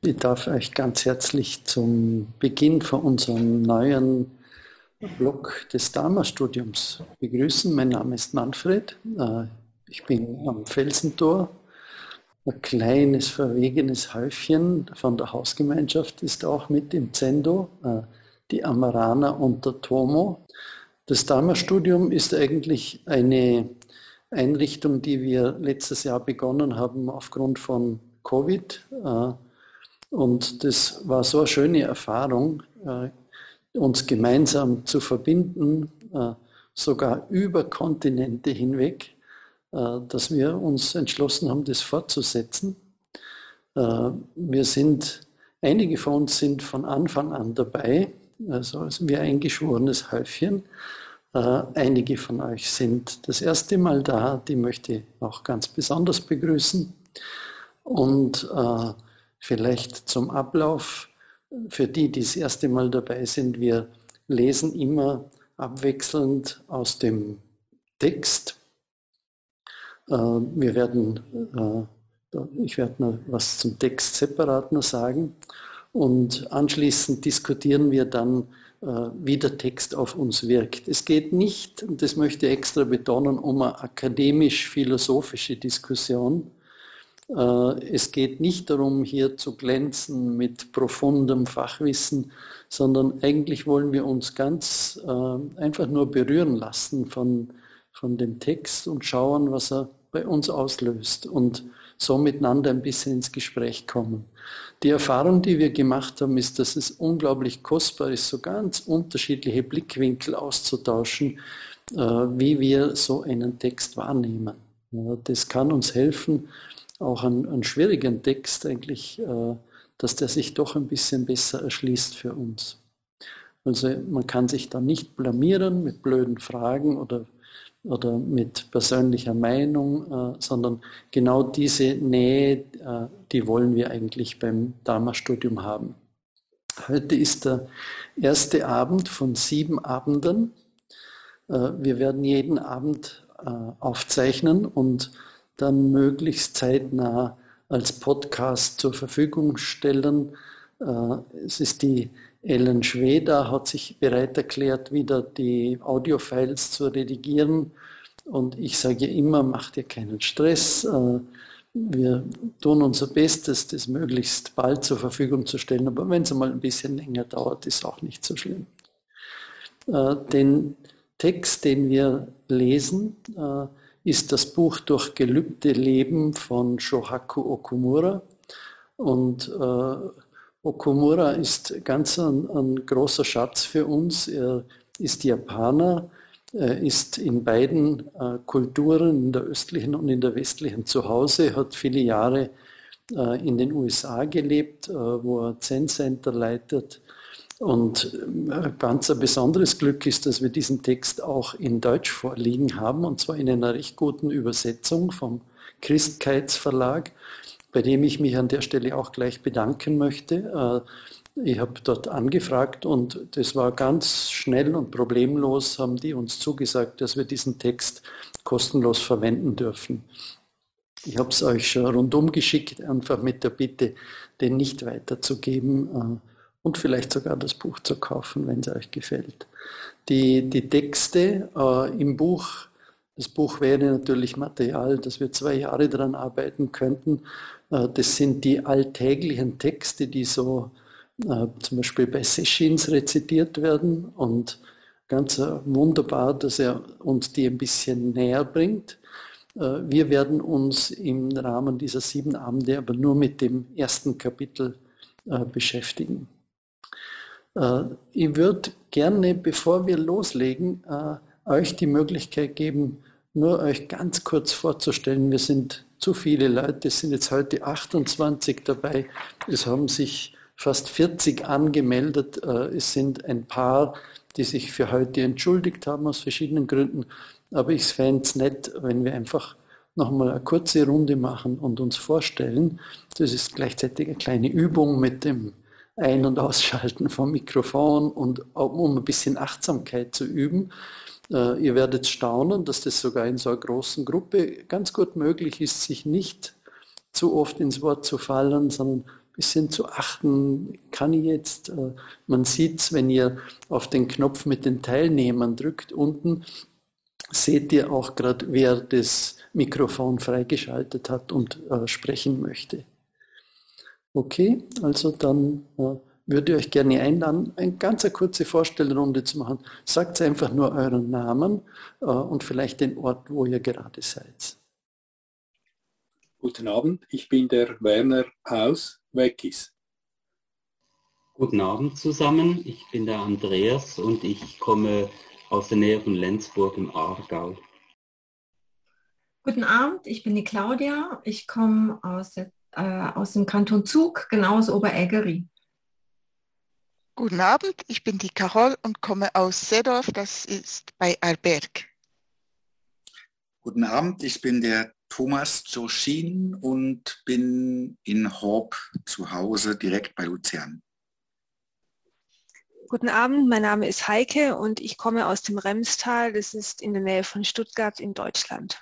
Ich darf euch ganz herzlich zum Beginn von unserem neuen Blog des Dharma-Studiums begrüßen. Mein Name ist Manfred. Äh, ich bin am Felsentor. Ein kleines, verwegenes Häufchen von der Hausgemeinschaft ist auch mit im Zendo, äh, die Amarana und der Tomo. Das Dharma-Studium ist eigentlich eine Einrichtung, die wir letztes Jahr begonnen haben aufgrund von Covid. Und das war so eine schöne Erfahrung, äh, uns gemeinsam zu verbinden, äh, sogar über Kontinente hinweg, äh, dass wir uns entschlossen haben, das fortzusetzen. Wir sind, einige von uns sind von Anfang an dabei, also als wir eingeschworenes Häufchen. Einige von euch sind das erste Mal da, die möchte ich auch ganz besonders begrüßen. Und äh, Vielleicht zum Ablauf. Für die, die das erste Mal dabei sind, wir lesen immer abwechselnd aus dem Text. Äh, wir werden, äh, ich werde noch was zum Text separat noch sagen. Und anschließend diskutieren wir dann, äh, wie der Text auf uns wirkt. Es geht nicht, und das möchte ich extra betonen, um eine akademisch-philosophische Diskussion, es geht nicht darum, hier zu glänzen mit profundem Fachwissen, sondern eigentlich wollen wir uns ganz äh, einfach nur berühren lassen von, von dem Text und schauen, was er bei uns auslöst und so miteinander ein bisschen ins Gespräch kommen. Die Erfahrung, die wir gemacht haben, ist, dass es unglaublich kostbar ist, so ganz unterschiedliche Blickwinkel auszutauschen, äh, wie wir so einen Text wahrnehmen. Das kann uns helfen, auch einen, einen schwierigen Text eigentlich, äh, dass der sich doch ein bisschen besser erschließt für uns. Also man kann sich da nicht blamieren mit blöden Fragen oder, oder mit persönlicher Meinung, äh, sondern genau diese Nähe, äh, die wollen wir eigentlich beim Dharma-Studium haben. Heute ist der erste Abend von sieben Abenden. Wir werden jeden Abend aufzeichnen und dann möglichst zeitnah als Podcast zur Verfügung stellen. Äh, es ist die Ellen Schweder, hat sich bereit erklärt, wieder die Audiofiles zu redigieren. Und ich sage immer, macht ihr keinen Stress. Äh, wir tun unser Bestes, das möglichst bald zur Verfügung zu stellen. Aber wenn es mal ein bisschen länger dauert, ist auch nicht so schlimm. Äh, den Text, den wir lesen, ist das Buch Durch gelübde Leben von Shohaku Okumura. Und äh, Okumura ist ganz ein, ein, großer Schatz für uns. Er ist Japaner, er ist in beiden äh, Kulturen, in der östlichen und in der westlichen zu Hause, hat viele Jahre äh, in den USA gelebt, äh, wo er Zen Center leitet und äh, ganz ein besonderes Glück ist, dass wir diesen Text auch in Deutsch vorliegen haben, und zwar in einer recht guten Übersetzung vom Christkeitsverlag, bei dem ich mich an der Stelle auch gleich bedanken möchte. Äh, ich habe dort angefragt und das war ganz schnell und problemlos, haben die uns zugesagt, dass wir diesen Text kostenlos verwenden dürfen. Ich habe es euch schon rundum geschickt, einfach mit der Bitte, den nicht weiterzugeben äh, und vielleicht sogar das Buch zu kaufen, wenn es euch gefällt. Die, die Texte äh, im Buch, das Buch wäre natürlich Material, dass wir zwei Jahre daran arbeiten könnten. Äh, das sind die alltäglichen Texte, die so äh, zum Beispiel bei Sessions rezitiert werden und ganz äh, wunderbar, dass er uns die ein bisschen näher bringt. Äh, wir werden uns im Rahmen dieser sieben Abende aber nur mit dem ersten Kapitel äh, beschäftigen. Äh, ich würde gerne, bevor wir loslegen, äh, euch die Möglichkeit geben, nur euch ganz kurz vorzustellen. Wir sind zu viele Leute, es sind jetzt heute 28 dabei. Es haben sich fast 40 angemeldet. Äh, es sind ein paar, die sich für heute entschuldigt haben aus verschiedenen Gründen. Aber ich fände es nett, wenn wir einfach nochmal eine kurze Runde machen und uns vorstellen. Das ist gleichzeitig eine kleine Übung mit dem ein- und Ausschalten vom Mikrofon und um ein bisschen Achtsamkeit zu üben. Äh, ihr werdet staunen, dass das sogar in so einer großen Gruppe ganz gut möglich ist, sich nicht zu oft ins Wort zu fallen, sondern bisschen zu achten, kann ich jetzt, äh, man sieht es, wenn ihr auf den Knopf mit den Teilnehmern drückt unten, seht ihr auch gerade, wer das Mikrofon freigeschaltet hat und äh, sprechen möchte. Okay, also dann äh, würde ich euch gerne einladen, eine ganz kurze Vorstellrunde zu machen. Sagt einfach nur euren Namen äh, und vielleicht den Ort, wo ihr gerade seid. Guten Abend, ich bin der Werner aus Weckis. Guten Abend zusammen, ich bin der Andreas und ich komme aus der Nähe von Lenzburg im Aargau. Guten Abend, ich bin die Claudia. Ich komme aus, äh, aus dem Kanton Zug, genau aus Oberägeri. Guten Abend, ich bin die Carol und komme aus Seedorf, das ist bei Alberg. Guten Abend, ich bin der Thomas Joschin und bin in Horb zu Hause, direkt bei Luzern. Guten Abend, mein Name ist Heike und ich komme aus dem Remstal. Das ist in der Nähe von Stuttgart in Deutschland.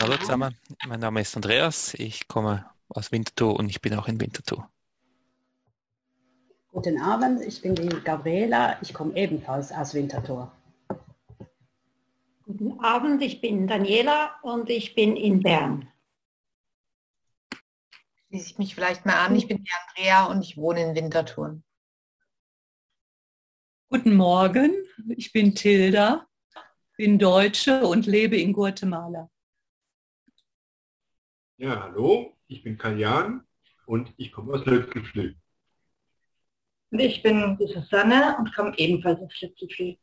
Hallo zusammen, mein Name ist Andreas. Ich komme aus Winterthur und ich bin auch in Winterthur. Guten Abend, ich bin die Gabriela. Ich komme ebenfalls aus Winterthur. Guten Abend, ich bin Daniela und ich bin in Bern schließe ich mich vielleicht mal an. Ich bin die Andrea und ich wohne in Winterthur. Guten Morgen, ich bin Tilda, bin Deutsche und lebe in Guatemala. Ja, hallo, ich bin Kaljan und ich komme aus Lötzgeflüh. Und ich bin die Susanne und komme ebenfalls aus Lötzgeflüh. Ich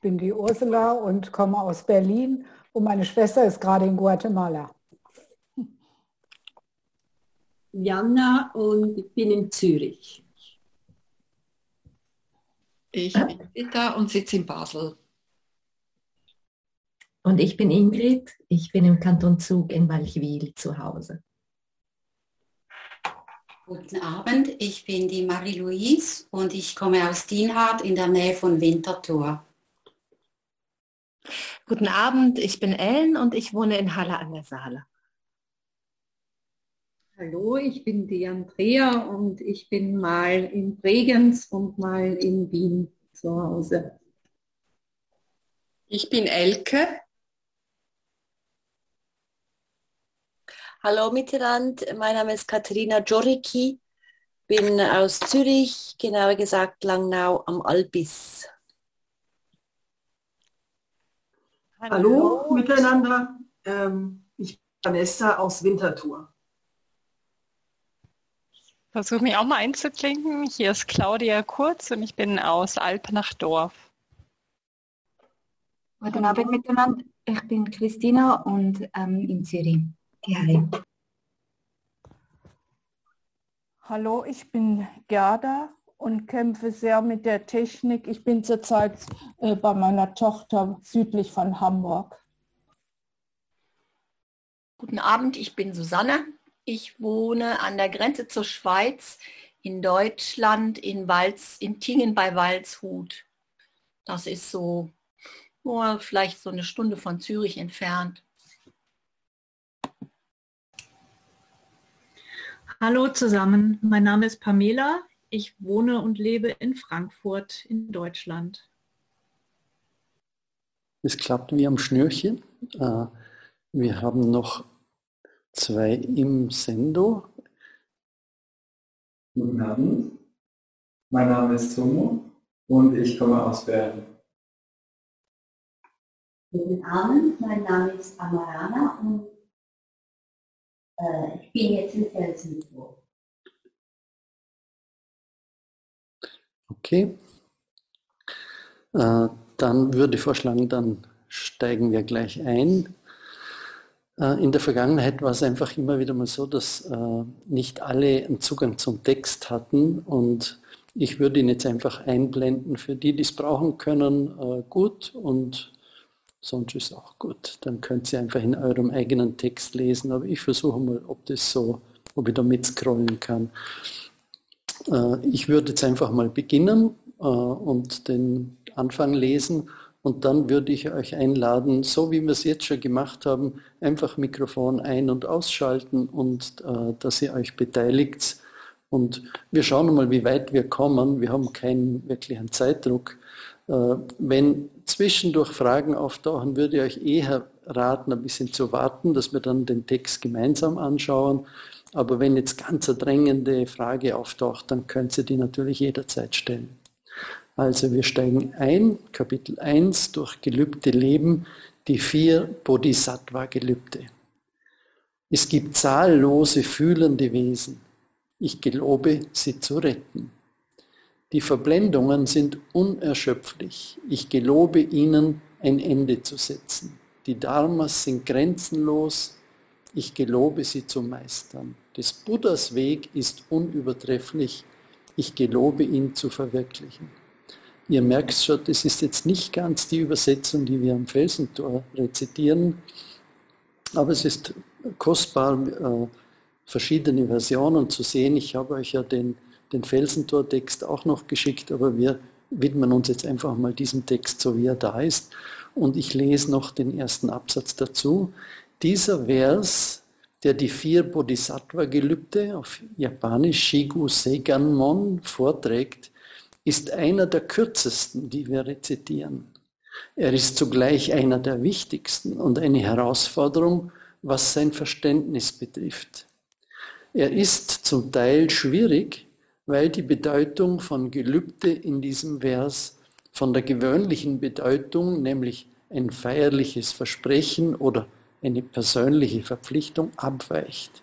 bin die Ursula und komme aus Berlin und meine Schwester ist gerade in Guatemala. Jana und ich bin in Zürich. Ich bin Rita und sitze in Basel. Und ich bin Ingrid, ich bin im Kanton Zug in Walchwil zu Hause. Guten Abend, ich bin die Marie-Louise und ich komme aus Dienhardt in der Nähe von Winterthur. Guten Abend, ich bin Ellen und ich wohne in Halle an der Saale. Hallo, ich bin die Andrea und ich bin mal in Bregenz und mal in Wien zu Hause. Ich bin Elke. Hallo miteinander, mein Name ist Katharina Gioricki, bin aus Zürich, genauer gesagt Langnau am Albis. Hallo, Hallo miteinander, ähm, ich bin Vanessa aus Winterthur versuche mich auch mal einzuklinken. Hier ist Claudia Kurz und ich bin aus Alp nach Dorf. Guten Abend miteinander. Ich bin Christina und ähm, in Zürich. Hi. Hallo, ich bin Gerda und kämpfe sehr mit der Technik. Ich bin zurzeit äh, bei meiner Tochter südlich von Hamburg. Guten Abend, ich bin Susanne ich wohne an der Grenze zur Schweiz in Deutschland in Walz, in Tingen bei Walshut. Das ist so oh, vielleicht so eine Stunde von Zürich entfernt. Hallo zusammen, mein Name ist Pamela. Ich wohne und lebe in Frankfurt in Deutschland. Es klappt wie am Schnürchen. Äh, wir haben noch zwei im Sendo. Guten Abend, mein Name ist Tomo und ich komme aus Bern. Guten Abend, mein Name ist Amarana und ich bin jetzt in Felsenburg. Okay. Äh, dann würde ich vorschlagen, dann steigen wir gleich ein. Äh, in der Vergangenheit war es einfach immer wieder mal so, dass äh, nicht alle einen Zugang zum Text hatten und ich würde ihn jetzt einfach einblenden für die, die es brauchen können, gut und sonst ist auch gut. Dann könnt ihr einfach in eurem eigenen Text lesen, aber ich versuche mal, ob das so, ob ich da mitscrollen kann. Ich würde jetzt einfach mal beginnen und den Anfang lesen Und dann würde ich euch einladen, so wie wir es jetzt schon gemacht haben, einfach Mikrofon ein- und ausschalten und äh, dass ihr euch beteiligt. Und wir schauen mal, wie weit wir kommen. Wir haben keinen wirklichen Zeitdruck. Äh, wenn zwischendurch Fragen auftauchen, würde ich euch eher raten, ein bisschen zu warten, dass wir dann den Text gemeinsam anschauen. Aber wenn jetzt ganz eine drängende Frage auftaucht, dann könnt ihr die natürlich jederzeit stellen. Also wir steigen ein, Kapitel 1, durch Gelübde Leben, die vier Bodhisattva-Gelübde. Es gibt zahllose fühlende Wesen. Ich gelobe, sie zu retten. Die Verblendungen sind unerschöpflich. Ich gelobe ihnen, ein Ende zu setzen. Die Dharmas sind grenzenlos. Ich gelobe sie zu meistern. Des Buddhas Weg ist unübertrefflich. Ich gelobe ihn zu verwirklichen. Ihr merkt schon, das ist jetzt nicht ganz die Übersetzung, die wir am Felsentor rezitieren, aber es ist kostbar, äh, verschiedene Versionen zu sehen. Ich habe euch ja den, den Felsentor-Text auch noch geschickt, aber wir widmen uns jetzt einfach mal diesem Text, so wie er da ist. Und ich lese noch den ersten Absatz dazu. Dieser Vers, der die vier Bodhisattva-Gelübde auf Japanisch Shigu Seiganmon vorträgt, ist einer der kürzesten, die wir rezitieren. Er ist zugleich einer der wichtigsten und eine Herausforderung, was sein Verständnis betrifft. Er ist zum Teil schwierig, weil die Bedeutung von Gelübde in diesem Vers von der gewöhnlichen Bedeutung, nämlich ein feierliches Versprechen oder eine persönliche Verpflichtung, abweicht.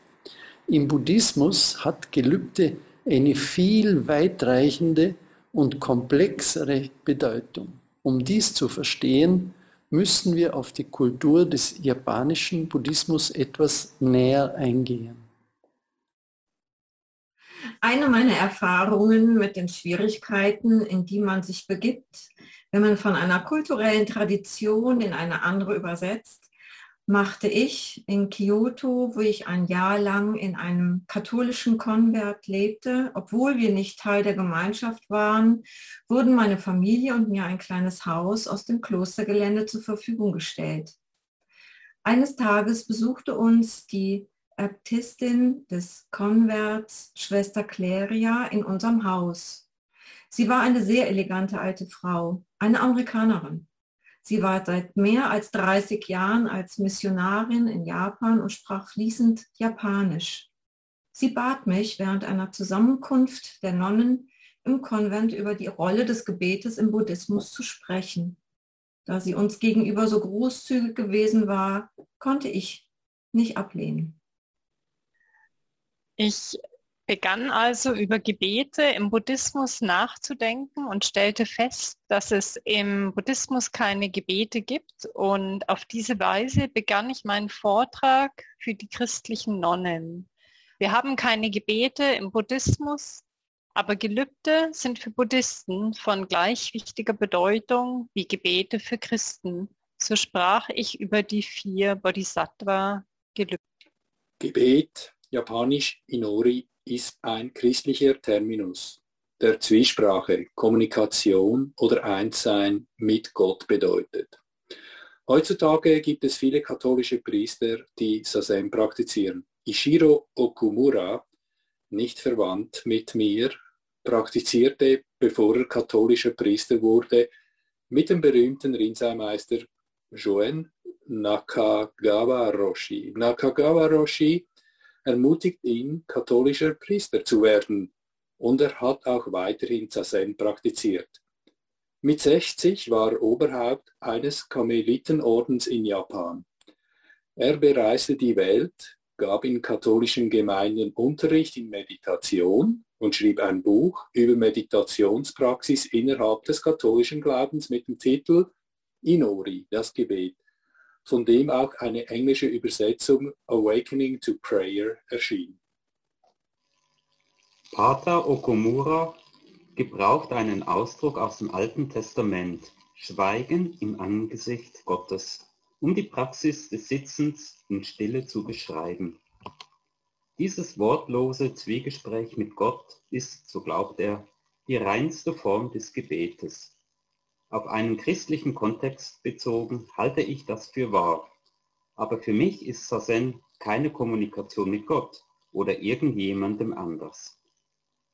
Im Buddhismus hat Gelübde eine viel weitreichende und komplexere Bedeutung. Um dies zu verstehen, müssen wir auf die Kultur des japanischen Buddhismus etwas näher eingehen. Eine meiner Erfahrungen mit den Schwierigkeiten, in die man sich begibt, wenn man von einer kulturellen Tradition in eine andere übersetzt, machte ich in Kyoto, wo ich ein Jahr lang in einem katholischen Konvert lebte. Obwohl wir nicht Teil der Gemeinschaft waren, wurden meine Familie und mir ein kleines Haus aus dem Klostergelände zur Verfügung gestellt. Eines Tages besuchte uns die Äbtistin des Konverts, Schwester Claria, in unserem Haus. Sie war eine sehr elegante alte Frau, eine Amerikanerin. Sie war seit mehr als 30 Jahren als Missionarin in Japan und sprach fließend Japanisch. Sie bat mich während einer Zusammenkunft der Nonnen im Konvent über die Rolle des Gebetes im Buddhismus zu sprechen. Da sie uns gegenüber so großzügig gewesen war, konnte ich nicht ablehnen. Ich begann also über Gebete im Buddhismus nachzudenken und stellte fest, dass es im Buddhismus keine Gebete gibt. Und auf diese Weise begann ich meinen Vortrag für die christlichen Nonnen. Wir haben keine Gebete im Buddhismus, aber Gelübde sind für Buddhisten von gleich wichtiger Bedeutung wie Gebete für Christen. So sprach ich über die vier Bodhisattva-Gelübde. Gebet, japanisch Inori, ist ein christlicher Terminus, der Zwiesprache, Kommunikation oder Einssein mit Gott bedeutet. Heutzutage gibt es viele katholische Priester, die Sazen praktizieren. Ishiro Okumura, nicht verwandt mit mir, praktizierte, bevor er katholischer Priester wurde, mit dem berühmten Rinzai-Meister Joen Nakagawa Roshi. Nakagawa Roshi ermutigt ihn, katholischer Priester zu werden und er hat auch weiterhin Zazen praktiziert. Mit 60 war er Oberhaupt eines Karmelitenordens in Japan. Er bereiste die Welt, gab in katholischen Gemeinden Unterricht in Meditation und schrieb ein Buch über Meditationspraxis innerhalb des katholischen Glaubens mit dem Titel Inori, das Gebet von dem auch eine englische Übersetzung Awakening to Prayer erschien. Pater Okumura gebraucht einen Ausdruck aus dem Alten Testament, Schweigen im Angesicht Gottes, um die Praxis des Sitzens in Stille zu beschreiben. Dieses wortlose Zwiegespräch mit Gott ist, so glaubt er, die reinste Form des Gebetes. Auf einen christlichen Kontext bezogen halte ich das für wahr. Aber für mich ist Sazen keine Kommunikation mit Gott oder irgendjemandem anders.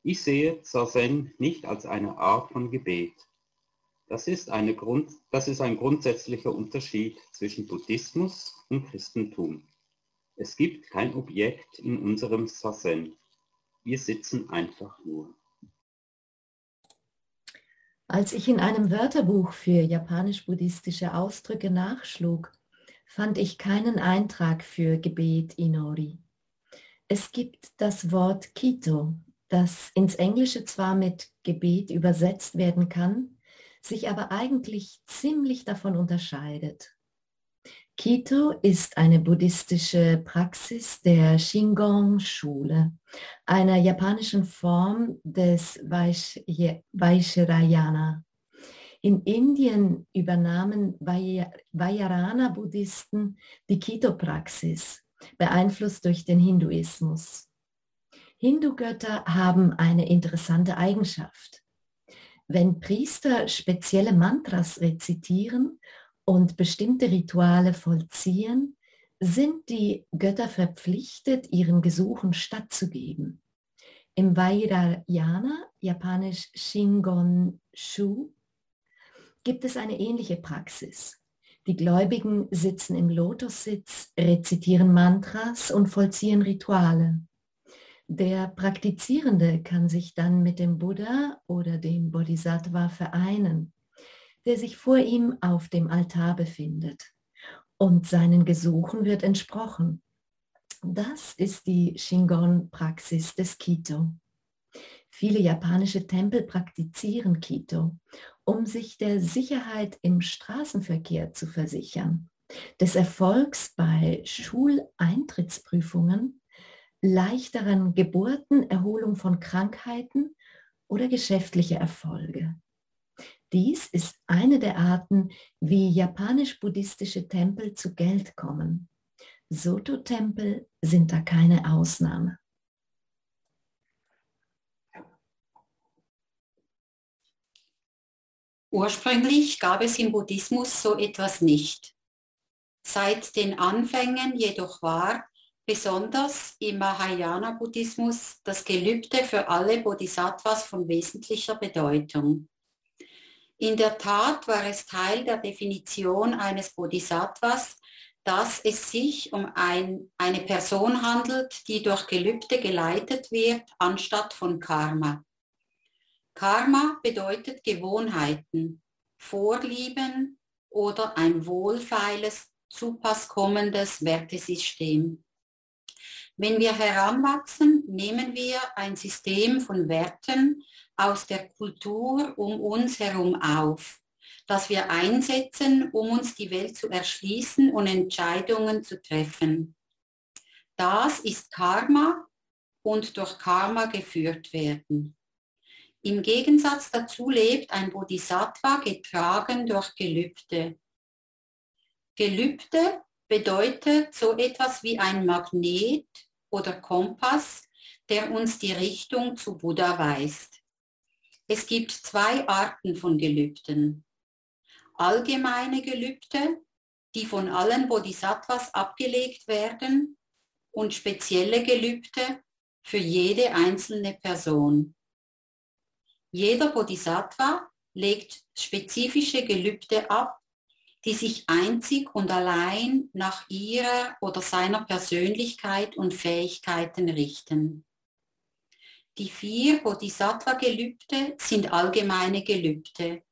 Ich sehe Sazen nicht als eine Art von Gebet. Das ist, eine Grund, das ist ein grundsätzlicher Unterschied zwischen Buddhismus und Christentum. Es gibt kein Objekt in unserem Sazen. Wir sitzen einfach nur. Als ich in einem Wörterbuch für japanisch-buddhistische Ausdrücke nachschlug, fand ich keinen Eintrag für Gebet Inori. Es gibt das Wort Kito, das ins Englische zwar mit Gebet übersetzt werden kann, sich aber eigentlich ziemlich davon unterscheidet. Kito ist eine buddhistische Praxis der Shingon-Schule, einer japanischen Form des Vaishrayana. In Indien übernahmen Vajrayana-Buddhisten die Kito-Praxis, beeinflusst durch den Hinduismus. Hindu-Götter haben eine interessante Eigenschaft. Wenn Priester spezielle Mantras rezitieren und bestimmte Rituale vollziehen, sind die Götter verpflichtet, ihren Gesuchen stattzugeben. Im Vairayana, japanisch Shingon Shu, gibt es eine ähnliche Praxis. Die Gläubigen sitzen im Lotussitz, rezitieren Mantras und vollziehen Rituale. Der Praktizierende kann sich dann mit dem Buddha oder dem Bodhisattva vereinen der sich vor ihm auf dem Altar befindet. Und seinen Gesuchen wird entsprochen. Das ist die Shingon-Praxis des Kito. Viele japanische Tempel praktizieren Kito, um sich der Sicherheit im Straßenverkehr zu versichern, des Erfolgs bei Schuleintrittsprüfungen, leichteren Geburten, Erholung von Krankheiten oder geschäftliche Erfolge. Dies ist eine der Arten, wie japanisch-buddhistische Tempel zu Geld kommen. Soto-Tempel sind da keine Ausnahme. Ursprünglich gab es im Buddhismus so etwas nicht. Seit den Anfängen jedoch war besonders im Mahayana-Buddhismus das Gelübde für alle Bodhisattvas von wesentlicher Bedeutung. In der Tat war es Teil der Definition eines Bodhisattvas, dass es sich um ein, eine Person handelt, die durch Gelübde geleitet wird, anstatt von Karma. Karma bedeutet Gewohnheiten, Vorlieben oder ein wohlfeiles, zu Pass kommendes Wertesystem. Wenn wir heranwachsen, nehmen wir ein System von Werten aus der Kultur um uns herum auf, das wir einsetzen, um uns die Welt zu erschließen und Entscheidungen zu treffen. Das ist Karma und durch Karma geführt werden. Im Gegensatz dazu lebt ein Bodhisattva getragen durch Gelübde. Gelübde bedeutet so etwas wie ein Magnet oder Kompass, der uns die Richtung zu Buddha weist. Es gibt zwei Arten von Gelübden. Allgemeine Gelübde, die von allen Bodhisattvas abgelegt werden und spezielle Gelübde für jede einzelne Person. Jeder Bodhisattva legt spezifische Gelübde ab, die sich einzig und allein nach ihrer oder seiner Persönlichkeit und Fähigkeiten richten. Die vier Bodhisattva-Gelübde sind allgemeine Gelübde,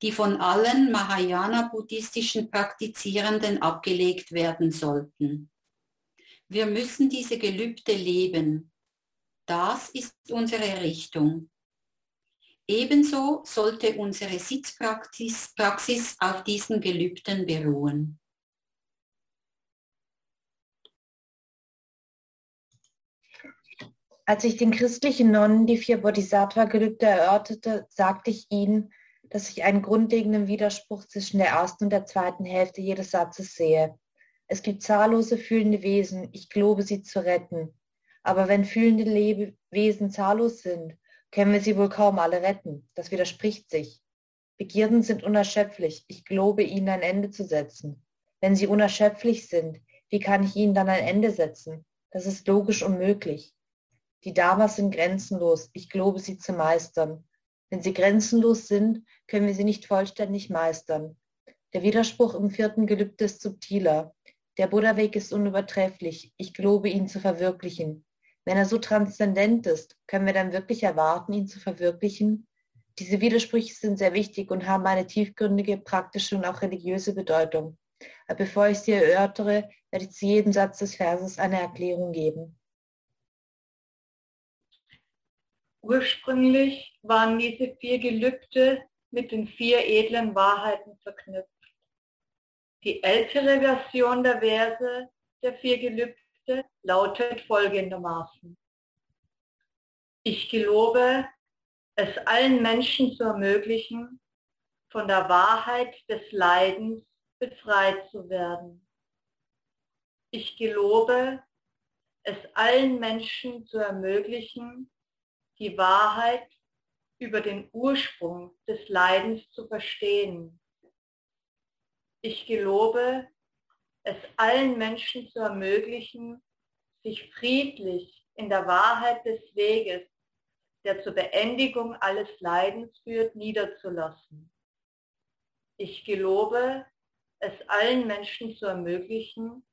die von allen Mahayana-buddhistischen Praktizierenden abgelegt werden sollten. Wir müssen diese Gelübde leben. Das ist unsere Richtung. Ebenso sollte unsere Sitzpraxis Praxis auf diesen Gelübden beruhen. Als ich den christlichen Nonnen die vier Bodhisattva-Gelübde erörterte, sagte ich ihnen, dass ich einen grundlegenden Widerspruch zwischen der ersten und der zweiten Hälfte jedes Satzes sehe. Es gibt zahllose fühlende Wesen, ich glaube sie zu retten. Aber wenn fühlende Lebewesen zahllos sind, können wir sie wohl kaum alle retten. Das widerspricht sich. Begierden sind unerschöpflich. Ich gelobe ihnen ein Ende zu setzen. Wenn sie unerschöpflich sind, wie kann ich ihnen dann ein Ende setzen? Das ist logisch unmöglich. Die Dharmas sind grenzenlos. Ich gelobe sie zu meistern. Wenn sie grenzenlos sind, können wir sie nicht vollständig meistern. Der Widerspruch im vierten Gelübde ist subtiler. Der Buddha-Weg ist unübertrefflich. Ich gelobe ihn zu verwirklichen. Wenn er so transzendent ist, können wir dann wirklich erwarten, ihn zu verwirklichen? Diese Widersprüche sind sehr wichtig und haben eine tiefgründige praktische und auch religiöse Bedeutung. Aber bevor ich sie erörtere, werde ich zu jedem Satz des Verses eine Erklärung geben. Ursprünglich waren diese vier Gelübde mit den vier edlen Wahrheiten verknüpft. Die ältere Version der Verse der vier Gelübde lautet folgendermaßen. Ich gelobe, es allen Menschen zu ermöglichen, von der Wahrheit des Leidens befreit zu werden. Ich gelobe, es allen Menschen zu ermöglichen, die Wahrheit über den Ursprung des Leidens zu verstehen. Ich gelobe, es allen Menschen zu ermöglichen, sich friedlich in der Wahrheit des Weges, der zur Beendigung alles Leidens führt, niederzulassen. Ich gelobe, es allen Menschen zu ermöglichen,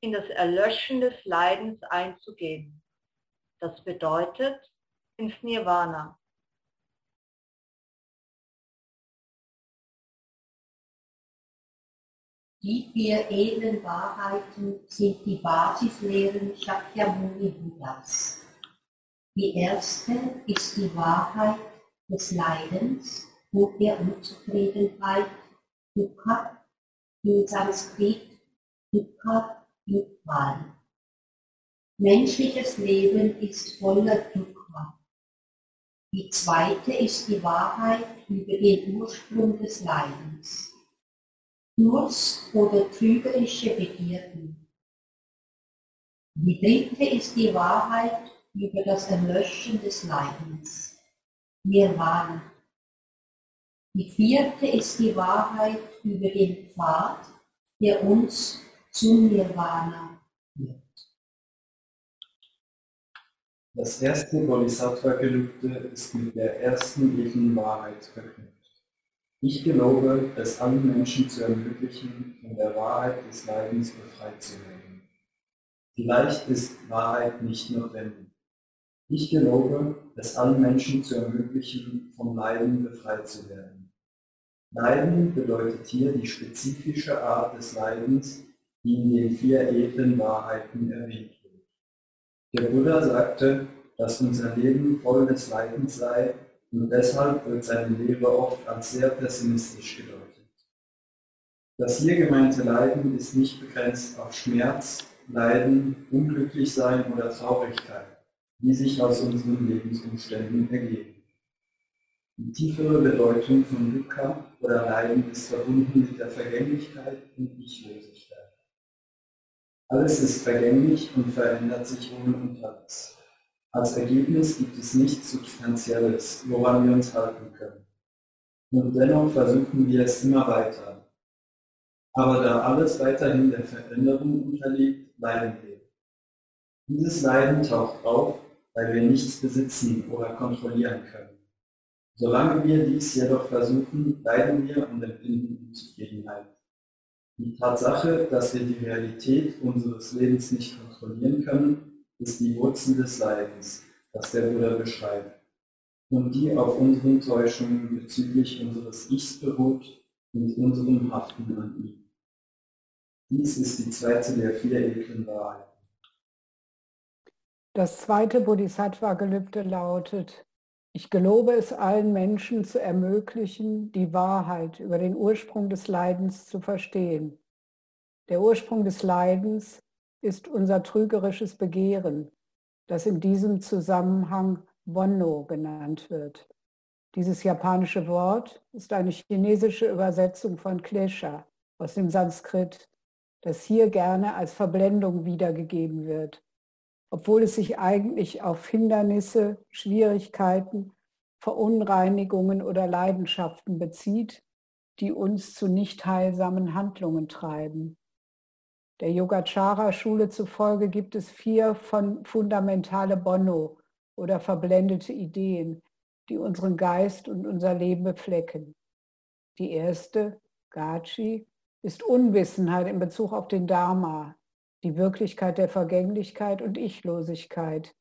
in das Erlöschen des Leidens einzugehen. Das bedeutet, ins Nirvana. Die vier edlen Wahrheiten sind die Basislehren Shakyamuni Buddhas. Die erste ist die Wahrheit des Leidens und der Unzufriedenheit, Dukkha, in Sanskrit Dukkha Dukkha. Menschliches Leben ist voller Dukkha. Die zweite ist die Wahrheit über den Ursprung des Leidens. Durst oder trügerische Begierden. Die dritte ist die Wahrheit über das Erlöschen des Leidens. Nirvana. Die vierte ist die Wahrheit über den Pfad, der uns zum Nirvana führt. Das erste Bodhisattva-Gelübde ist mit der ersten Wahrheit verknüpft. Ich gelobe, es allen Menschen zu ermöglichen, von der Wahrheit des Leidens befreit zu werden. Vielleicht ist Wahrheit nicht notwendig. Ich gelobe, es allen Menschen zu ermöglichen, vom Leiden befreit zu werden. Leiden bedeutet hier die spezifische Art des Leidens, die in den vier edlen Wahrheiten erwähnt wird. Der Buddha sagte, dass unser Leben voll des Leidens sei und deshalb wird seine Lehre oft als sehr pessimistisch gedeutet. Das hier gemeinte Leiden ist nicht begrenzt auf Schmerz, Leiden, Unglücklichsein oder Traurigkeit, die sich aus unseren Lebensumständen ergeben. Die tiefere Bedeutung von Dukkha oder Leiden ist verbunden mit der Vergänglichkeit und Ichlosigkeit. Alles ist vergänglich und verändert sich ohne Unterlass. Als Ergebnis gibt es nichts Substanzielles, woran wir uns halten können. Und dennoch versuchen wir es immer weiter. Aber da alles weiterhin der Veränderung unterliegt, leiden wir. Dieses Leiden taucht auf, weil wir nichts besitzen oder kontrollieren können. Solange wir dies jedoch versuchen, leiden wir und empfinden Unzufriedenheit. Die Tatsache, dass wir die Realität unseres Lebens nicht kontrollieren können, ist die Wurzel des Leidens, das der Buddha beschreibt, und die auf unseren Täuschungen bezüglich unseres Ichs beruht und unserem Haften an ihm. Dies ist die zweite der vier edlen Wahrheiten. Das zweite Bodhisattva-Gelübde lautet, ich gelobe es allen Menschen zu ermöglichen, die Wahrheit über den Ursprung des Leidens zu verstehen. Der Ursprung des Leidens ist unser trügerisches Begehren, das in diesem Zusammenhang Wonno genannt wird. Dieses japanische Wort ist eine chinesische Übersetzung von Klesha aus dem Sanskrit, das hier gerne als Verblendung wiedergegeben wird, obwohl es sich eigentlich auf Hindernisse, Schwierigkeiten, Verunreinigungen oder Leidenschaften bezieht, die uns zu nicht heilsamen Handlungen treiben. Der Yogacara-Schule zufolge gibt es vier von fundamentale Bono oder verblendete Ideen, die unseren Geist und unser Leben beflecken. Die erste, Gachi, ist Unwissenheit in Bezug auf den Dharma, die Wirklichkeit der Vergänglichkeit und Ichlosigkeit.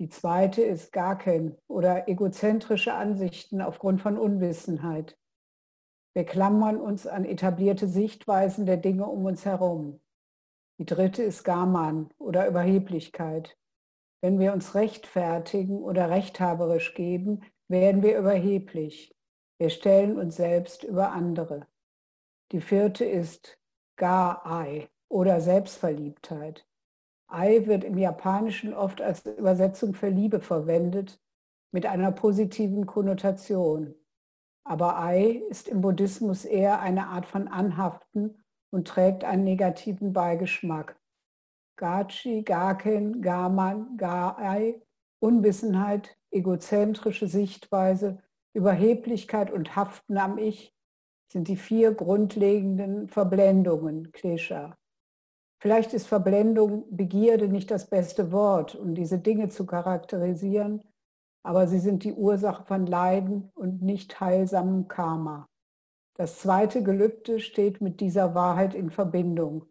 Die zweite ist Gaken oder egozentrische Ansichten aufgrund von Unwissenheit. Wir klammern uns an etablierte Sichtweisen der Dinge um uns herum. Die dritte ist Gaman oder Überheblichkeit. Wenn wir uns rechtfertigen oder rechthaberisch geben, werden wir überheblich. Wir stellen uns selbst über andere. Die vierte ist Ga-Ai oder Selbstverliebtheit. Ai wird im Japanischen oft als Übersetzung für Liebe verwendet, mit einer positiven Konnotation. Aber Ai ist im Buddhismus eher eine Art von Anhaften und trägt einen negativen Beigeschmack. Gachi, Gaken, Gaman, Gaai, Unwissenheit, egozentrische Sichtweise, Überheblichkeit und Haften am Ich sind die vier grundlegenden Verblendungen, Klesha. Vielleicht ist Verblendung, Begierde nicht das beste Wort, um diese Dinge zu charakterisieren, aber sie sind die Ursache von Leiden und nicht heilsamem Karma. Das zweite Gelübde steht mit dieser Wahrheit in Verbindung.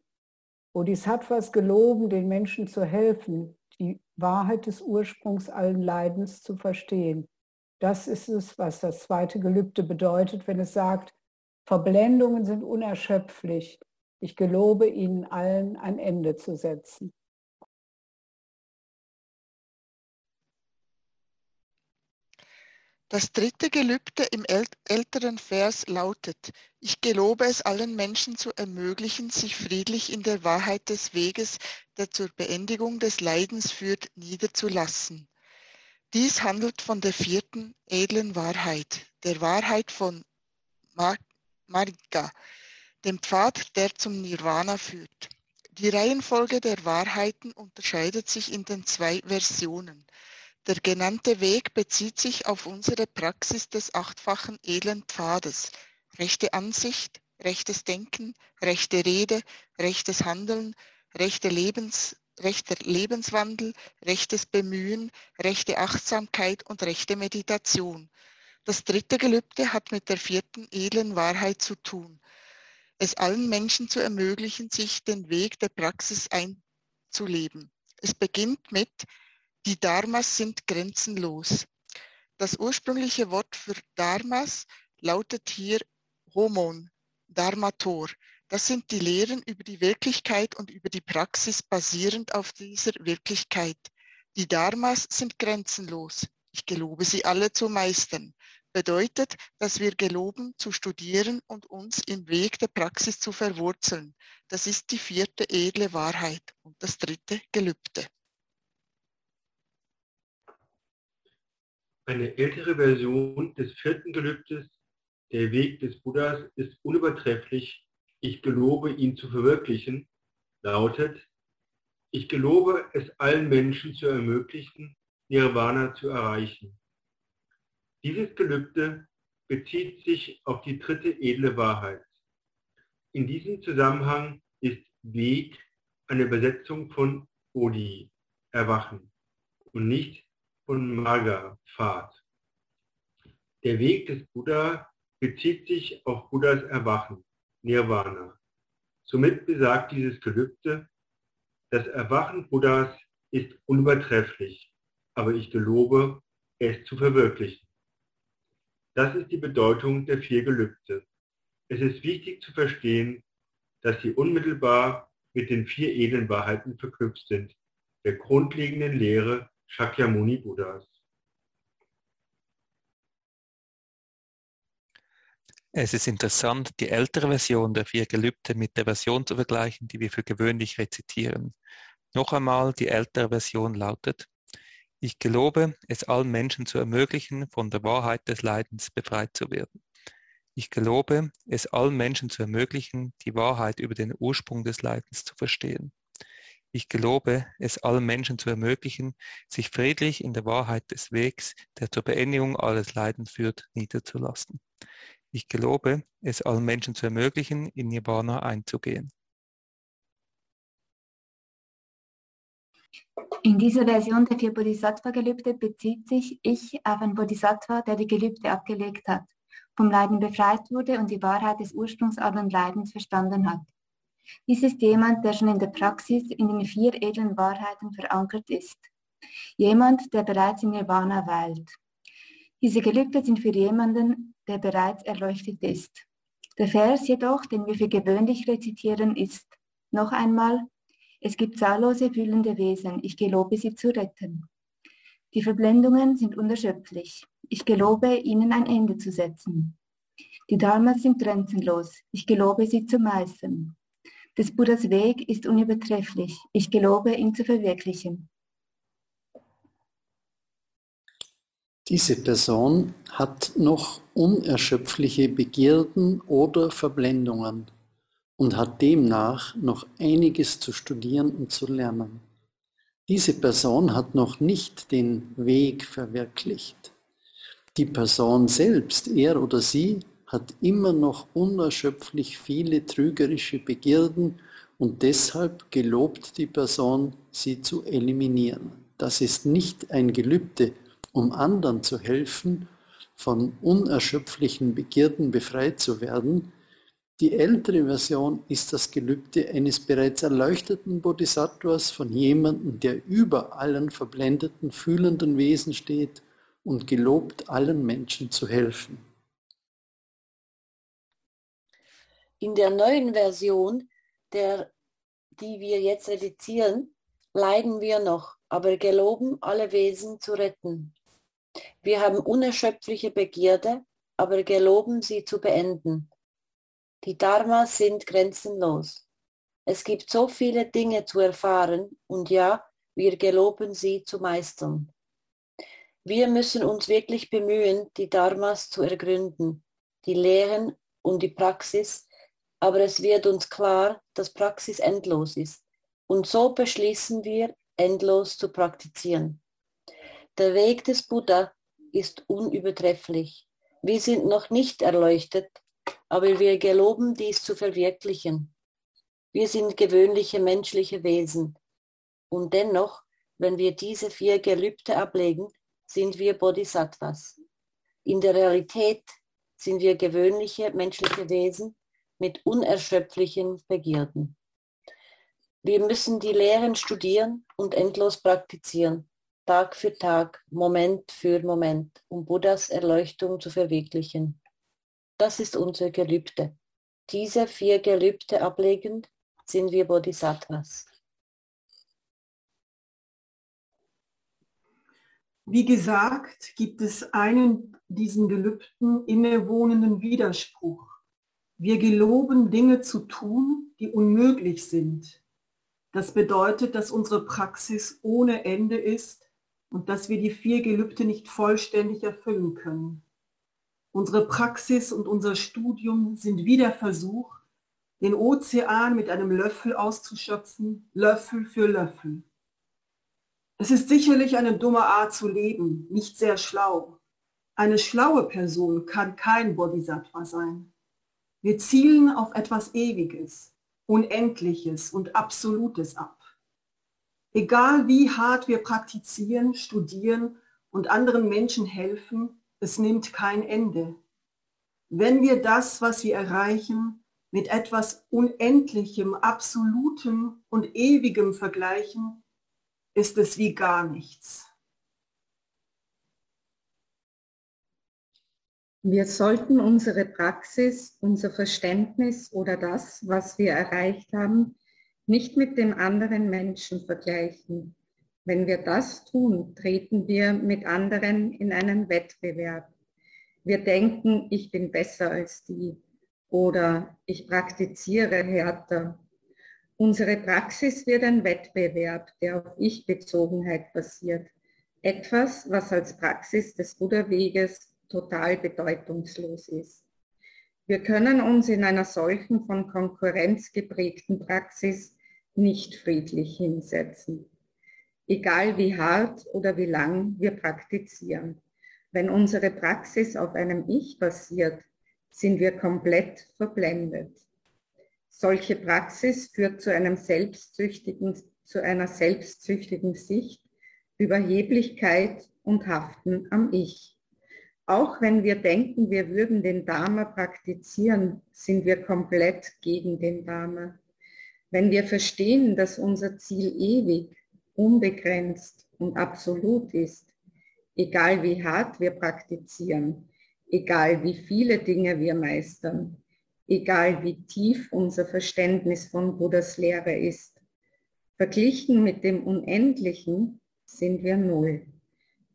Bodhisattvas geloben, den Menschen zu helfen, die Wahrheit des Ursprungs allen Leidens zu verstehen. Das ist es, was das zweite Gelübde bedeutet, wenn es sagt, Verblendungen sind unerschöpflich. Ich gelobe ihnen allen ein Ende zu setzen. Das dritte Gelübde im älteren Vers lautet, ich gelobe es allen Menschen zu ermöglichen, sich friedlich in der Wahrheit des Weges, der zur Beendigung des Leidens führt, niederzulassen. Dies handelt von der vierten edlen Wahrheit, der Wahrheit von Marika, dem Pfad, der zum Nirvana führt. Die Reihenfolge der Wahrheiten unterscheidet sich in den zwei Versionen. Der genannte Weg bezieht sich auf unsere Praxis des achtfachen edlen Pfades. Rechte Ansicht, rechtes Denken, rechte Rede, rechtes Handeln, rechte Lebens, rechter Lebenswandel, rechtes Bemühen, rechte Achtsamkeit und rechte Meditation. Das dritte Gelübde hat mit der vierten edlen Wahrheit zu tun. Es allen Menschen zu ermöglichen, sich den Weg der Praxis einzuleben. Es beginnt mit die Dharmas sind grenzenlos. Das ursprüngliche Wort für Dharmas lautet hier Homon, Dharmator. Das sind die Lehren über die Wirklichkeit und über die Praxis basierend auf dieser Wirklichkeit. Die Dharmas sind grenzenlos. Ich gelobe sie alle zu meistern. Bedeutet, dass wir geloben zu studieren und uns im Weg der Praxis zu verwurzeln. Das ist die vierte edle Wahrheit und das dritte Gelübde. Eine ältere Version des vierten Gelübdes, der Weg des Buddhas, ist unübertrefflich. Ich gelobe, ihn zu verwirklichen, lautet, ich gelobe, es allen Menschen zu ermöglichen, Nirvana zu erreichen. Dieses Gelübde bezieht sich auf die dritte edle Wahrheit. In diesem Zusammenhang ist Weg eine Übersetzung von Bodhi, Erwachen, und nicht und Maga-Pfad. Der Weg des Buddha bezieht sich auf Buddhas Erwachen, Nirvana. Somit besagt dieses Gelübde, das Erwachen Buddhas ist unübertrefflich, aber ich gelobe, es zu verwirklichen. Das ist die Bedeutung der vier Gelübde. Es ist wichtig zu verstehen, dass sie unmittelbar mit den vier edlen Wahrheiten verknüpft sind, der grundlegenden Lehre Shakyamuni Buddhas. Es ist interessant, die ältere Version der vier Gelübde mit der Version zu vergleichen, die wir für gewöhnlich rezitieren. Noch einmal, die ältere Version lautet, ich gelobe, es allen Menschen zu ermöglichen, von der Wahrheit des Leidens befreit zu werden. Ich gelobe, es allen Menschen zu ermöglichen, die Wahrheit über den Ursprung des Leidens zu verstehen. Ich gelobe, es allen Menschen zu ermöglichen, sich friedlich in der Wahrheit des Wegs, der zur Beendigung alles Leidens führt, niederzulassen. Ich gelobe, es allen Menschen zu ermöglichen, in Nirvana einzugehen. In dieser Version der vier Bodhisattva-Gelübde bezieht sich ich auf einen Bodhisattva, der die Gelübde abgelegt hat, vom Leiden befreit wurde und die Wahrheit des Ursprungs allen Leidens verstanden hat. Dies ist jemand, der schon in der Praxis in den vier edlen Wahrheiten verankert ist. Jemand, der bereits in Nirvana weilt. Diese Gelübde sind für jemanden, der bereits erleuchtet ist. Der Vers jedoch, den wir für gewöhnlich rezitieren, ist noch einmal, es gibt zahllose fühlende Wesen, ich gelobe sie zu retten. Die Verblendungen sind unerschöpflich. Ich gelobe, ihnen ein Ende zu setzen. Die Dharmas sind grenzenlos. Ich gelobe, sie zu meistern. Des Buddhas Weg ist unübertrefflich. Ich gelobe, ihn zu verwirklichen. Diese Person hat noch unerschöpfliche Begierden oder Verblendungen und hat demnach noch einiges zu studieren und zu lernen. Diese Person hat noch nicht den Weg verwirklicht. Die Person selbst, er oder sie, hat immer noch unerschöpflich viele trügerische Begierden und deshalb gelobt die Person, sie zu eliminieren. Das ist nicht ein Gelübde, um anderen zu helfen, von unerschöpflichen Begierden befreit zu werden, die ältere Version ist das Gelübde eines bereits erleuchteten Bodhisattvas von jemandem, der über allen verblendeten, fühlenden Wesen steht und gelobt, allen Menschen zu helfen. In der neuen Version, der, die wir jetzt editieren, leiden wir noch, aber geloben, alle Wesen zu retten. Wir haben unerschöpfliche Begierde, aber geloben, sie zu beenden. Die Dharmas sind grenzenlos. Es gibt so viele Dinge zu erfahren und ja, wir geloben sie zu meistern. Wir müssen uns wirklich bemühen, die Dharmas zu ergründen, die Lehren und die Praxis, aber es wird uns klar, dass Praxis endlos ist. Und so beschließen wir, endlos zu praktizieren. Der Weg des Buddha ist unübertrefflich. Wir sind noch nicht erleuchtet, aber wir geloben dies zu verwirklichen. Wir sind gewöhnliche menschliche Wesen. Und dennoch, wenn wir diese vier Gelübde ablegen, sind wir Bodhisattvas. In der Realität sind wir gewöhnliche menschliche Wesen mit unerschöpflichen Begierden. Wir müssen die Lehren studieren und endlos praktizieren, Tag für Tag, Moment für Moment, um Buddhas Erleuchtung zu verwirklichen. Das ist unser Gelübde. Diese vier Gelübde ablegend sind wir Bodhisattvas. Wie gesagt, gibt es einen diesen Gelübden innewohnenden Widerspruch. Wir geloben Dinge zu tun, die unmöglich sind. Das bedeutet, dass unsere Praxis ohne Ende ist und dass wir die vier Gelübde nicht vollständig erfüllen können. Unsere Praxis und unser Studium sind wie der Versuch, den Ozean mit einem Löffel auszuschöpfen, Löffel für Löffel. Es ist sicherlich eine dumme Art zu leben, nicht sehr schlau. Eine schlaue Person kann kein Bodhisattva sein. Wir zielen auf etwas Ewiges, Unendliches und Absolutes ab. Egal wie hart wir praktizieren, studieren und anderen Menschen helfen, es nimmt kein Ende. Wenn wir das, was wir erreichen, mit etwas Unendlichem, Absolutem und Ewigem vergleichen, ist es wie gar nichts. Wir sollten unsere Praxis, unser Verständnis oder das, was wir erreicht haben, nicht mit den anderen Menschen vergleichen, wenn wir das tun, treten wir mit anderen in einen Wettbewerb. Wir denken, ich bin besser als die oder ich praktiziere härter. Unsere Praxis wird ein Wettbewerb, der auf Ich-Bezogenheit basiert. Etwas, was als Praxis des Buddha-Weges total bedeutungslos ist. Wir können uns in einer solchen von Konkurrenz geprägten Praxis nicht friedlich hinsetzen. Egal wie hart oder wie lang wir praktizieren. Wenn unsere Praxis auf einem Ich basiert, sind wir komplett verblendet. Solche Praxis führt zu, einem selbstsüchtigen, zu einer selbstsüchtigen Sicht, Überheblichkeit und Haften am Ich. Auch wenn wir denken, wir würden den Dharma praktizieren, sind wir komplett gegen den Dharma. Wenn wir verstehen, dass unser Ziel ewig, unbegrenzt und absolut ist, egal wie hart wir praktizieren, egal wie viele Dinge wir meistern, egal wie tief unser Verständnis von Buddhas Lehre ist, verglichen mit dem Unendlichen sind wir null.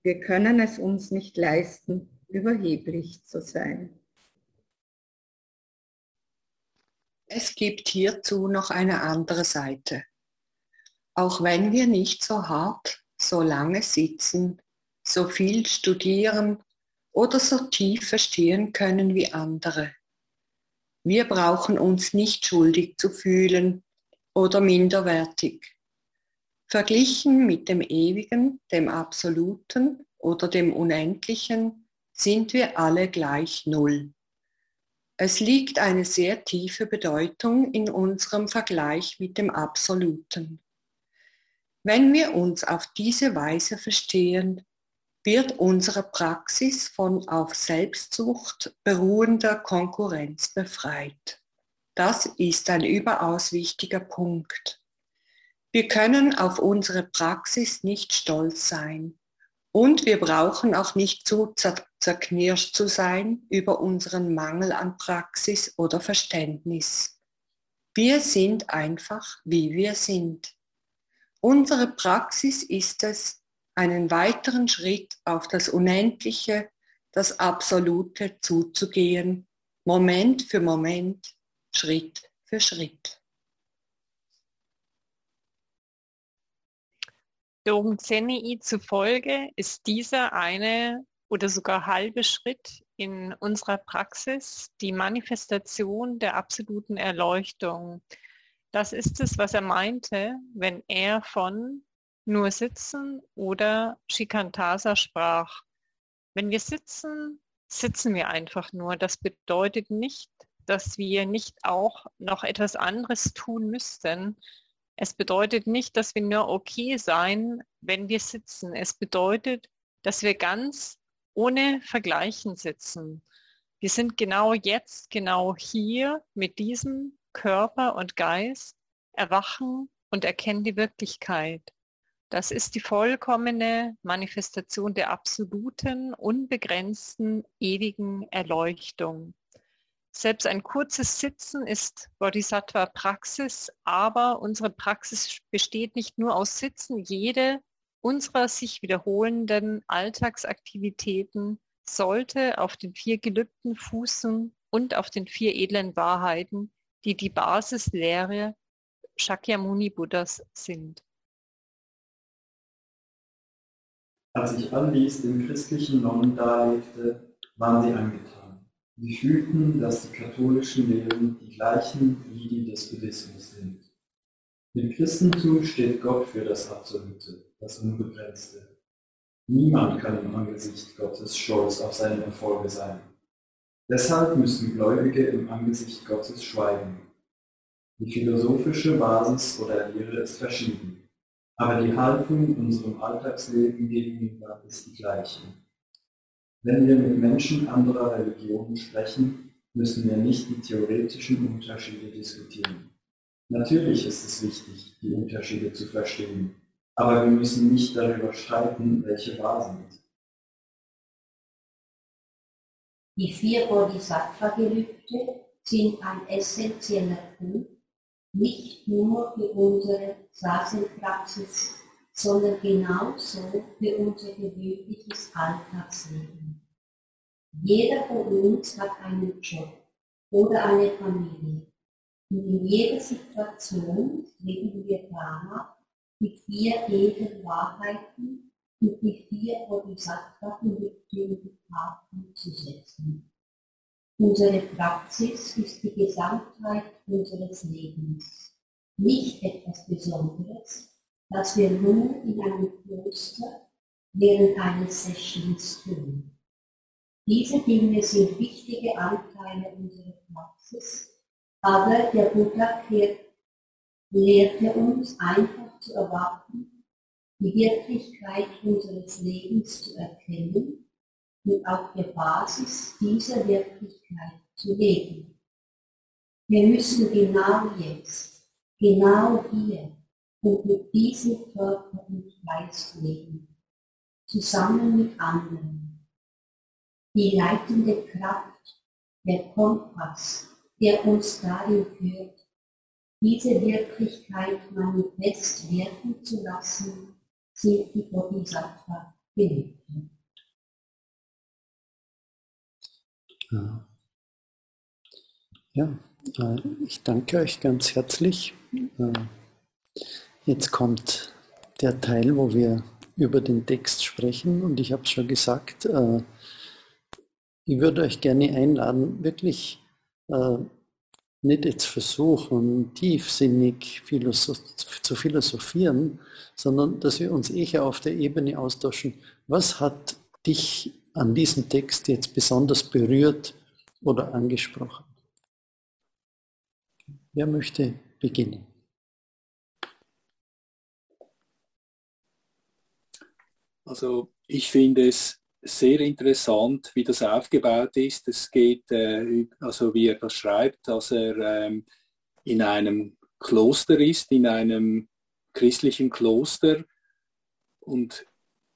Wir können es uns nicht leisten, überheblich zu sein. Es gibt hierzu noch eine andere Seite. Auch wenn wir nicht so hart, so lange sitzen, so viel studieren oder so tief verstehen können wie andere. Wir brauchen uns nicht schuldig zu fühlen oder minderwertig. Verglichen mit dem Ewigen, dem Absoluten oder dem Unendlichen sind wir alle gleich Null. Es liegt eine sehr tiefe Bedeutung in unserem Vergleich mit dem Absoluten. Wenn wir uns auf diese Weise verstehen, wird unsere Praxis von auf Selbstsucht beruhender Konkurrenz befreit. Das ist ein überaus wichtiger Punkt. Wir können auf unsere Praxis nicht stolz sein, und wir brauchen auch nicht zu zerknirscht zu sein über unseren Mangel an Praxis oder Verständnis. Wir sind einfach, wie wir sind. Unsere Praxis ist es, einen weiteren Schritt auf das Unendliche, das Absolute zuzugehen, Moment für Moment, Schritt für Schritt. Dogen Zenei zufolge ist dieser eine oder sogar halbe Schritt in unserer Praxis die Manifestation der absoluten Erleuchtung. Das ist es, was er meinte, wenn er von nur sitzen oder Shikantasa sprach. Wenn wir sitzen, sitzen wir einfach nur. Das bedeutet nicht, dass wir nicht auch noch etwas anderes tun müssten, es bedeutet nicht, dass wir nur okay sein, wenn wir sitzen. Es bedeutet, dass wir ganz ohne Vergleichen sitzen. Wir sind genau jetzt, genau hier mit diesem Körper und Geist, erwachen und erkennen die Wirklichkeit. Das ist die vollkommene Manifestation der absoluten, unbegrenzten, ewigen Erleuchtung. Selbst ein kurzes Sitzen ist Bodhisattva-Praxis, aber unsere Praxis besteht nicht nur aus Sitzen. Jede unserer sich wiederholenden Alltagsaktivitäten sollte auf den vier Gelübden fußen und auf den vier edlen Wahrheiten, die die Basislehre Shakyamuni Buddhas sind. Als ich dies den christlichen Nonnen darlegte, waren sie angetan. Sie fühlten, dass die katholischen Lehren die gleichen wie die des Buddhismus sind. Im Christentum steht Gott für das Absolute, das Unbegrenzte. Niemand kann im Angesicht Gottes stolz auf seine Erfolge sein. Deshalb müssen Gläubige im Angesicht Gottes schweigen. Die philosophische Basis oder Lehre ist verschieden, aber die Haltung unserem Alltagsleben gegenüber ist die gleiche. Wenn wir mit Menschen anderer Religionen sprechen, müssen wir nicht die theoretischen Unterschiede diskutieren. Natürlich ist es wichtig, die Unterschiede zu verstehen, aber wir müssen nicht darüber streiten, welche wahr sind. Die vier Bodhisattva-Gelübde sind ein essentieller Punkt, nicht nur für unsere Sasenpraxis, sondern genauso für unser gewöhnliches Alltagsleben. Jeder von uns hat einen Job oder eine Familie. Und in jeder Situation streben wir danach, die vier edlen Wahrheiten und die vier Bodhisattva in die Tat umzusetzen. Unsere Praxis ist die Gesamtheit unseres Lebens. nicht etwas Besonderes, das wir nur in einem Kloster während eines Sessions tun. Diese Dinge sind wichtige Anteile unserer Praxis, aber der Buddha lehrte uns einfach zu erwarten, die Wirklichkeit unseres Lebens zu erkennen und auf der Basis dieser Wirklichkeit zu leben. Wir müssen genau jetzt, genau hier und mit diesem Körper und Geist leben, zusammen mit anderen. Die leitende Kraft, der Kompass, der uns darin führt, diese Wirklichkeit manifest werden zu lassen, sind die Bodhisattva Geliebten. Ja. ja, äh, ich danke euch ganz herzlich. Äh, jetzt kommt der Teil, wo wir über den Text sprechen und ich habe es schon gesagt, äh, ich würde euch gerne einladen, wirklich nicht jetzt versuchen, tiefsinnig zu philosophieren, sondern dass wir uns eher auf der Ebene austauschen. Was hat dich an diesem Text jetzt besonders berührt oder angesprochen? Wer möchte beginnen? Also ich finde es sehr interessant, wie das aufgebaut ist. Es geht, äh, also wie er das schreibt, dass er ähm, in einem Kloster ist, in einem christlichen Kloster. Und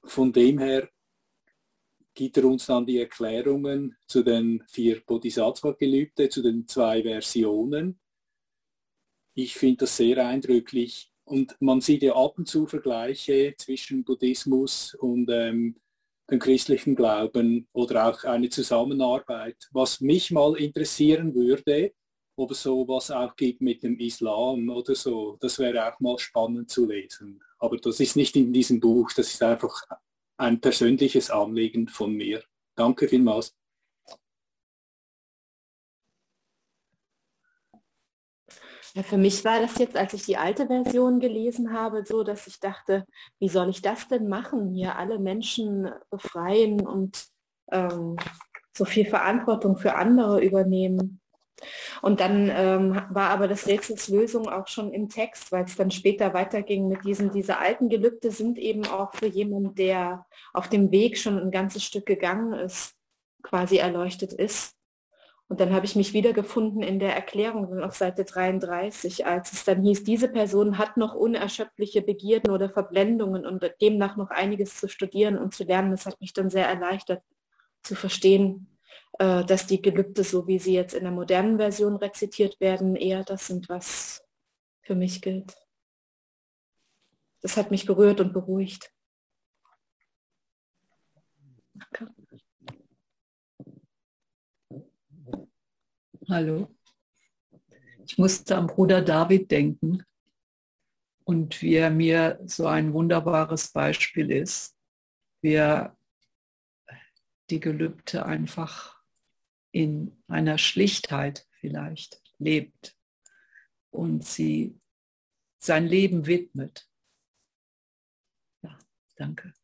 von dem her gibt er uns dann die Erklärungen zu den vier Bodhisattva-Gelübde, zu den zwei Versionen. Ich finde das sehr eindrücklich. Und man sieht ja ab und zu Vergleiche zwischen Buddhismus und ähm, den christlichen Glauben oder auch eine Zusammenarbeit. Was mich mal interessieren würde, ob es sowas auch gibt mit dem Islam oder so, das wäre auch mal spannend zu lesen. Aber das ist nicht in diesem Buch, das ist einfach ein persönliches Anliegen von mir. Danke vielmals. Für mich war das jetzt, als ich die alte Version gelesen habe, so, dass ich dachte, wie soll ich das denn machen, hier alle Menschen befreien und ähm, so viel Verantwortung für andere übernehmen. Und dann ähm, war aber das Rätsels Lösung auch schon im Text, weil es dann später weiterging mit diesen, diese alten Gelübde sind eben auch für jemanden, der auf dem Weg schon ein ganzes Stück gegangen ist, quasi erleuchtet ist. Und dann habe ich mich wiedergefunden in der Erklärung auf Seite 33, als es dann hieß, diese Person hat noch unerschöpfliche Begierden oder Verblendungen und demnach noch einiges zu studieren und zu lernen. Das hat mich dann sehr erleichtert zu verstehen, äh, dass die Gelübde, so wie sie jetzt in der modernen Version rezitiert werden, eher das sind, was für mich gilt. Das hat mich berührt und beruhigt. Hallo. Ich musste am Bruder David denken und wie er mir so ein wunderbares Beispiel ist, wie er die Gelübde einfach in einer Schlichtheit vielleicht lebt und sie sein Leben widmet. Ja, danke.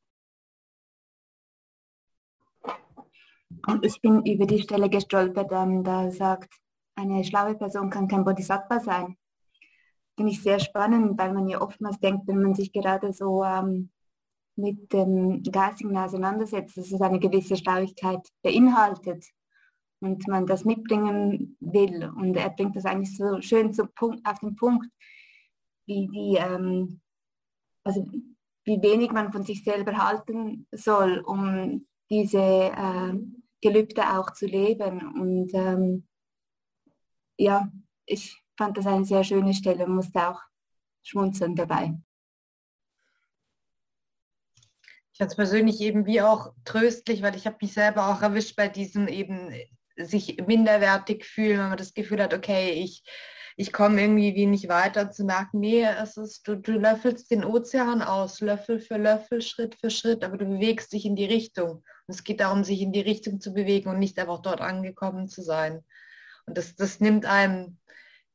Und ich bin über die Stelle gestolpert, ähm, da sagt, eine schlaue Person kann kein Bodhisattva sein. Finde ich sehr spannend, weil man ja oftmals denkt, wenn man sich gerade so ähm, mit dem Geistigen auseinandersetzt, dass es eine gewisse Schlauigkeit beinhaltet und man das mitbringen will. Und er bringt das eigentlich so schön zum Punkt, auf den Punkt, wie, die, ähm, also wie wenig man von sich selber halten soll, um diese äh, Gelübde auch zu leben. Und ähm, ja, ich fand das eine sehr schöne Stelle musste auch schmunzeln dabei. Ich fand es persönlich eben wie auch tröstlich, weil ich habe mich selber auch erwischt bei diesem eben sich minderwertig fühlen, wenn man das Gefühl hat, okay, ich, ich komme irgendwie wie nicht weiter, zu merken, nee, es ist, du, du löffelst den Ozean aus, Löffel für Löffel, Schritt für Schritt, aber du bewegst dich in die Richtung. Es geht darum, sich in die Richtung zu bewegen und nicht einfach dort angekommen zu sein. Und das, das nimmt einem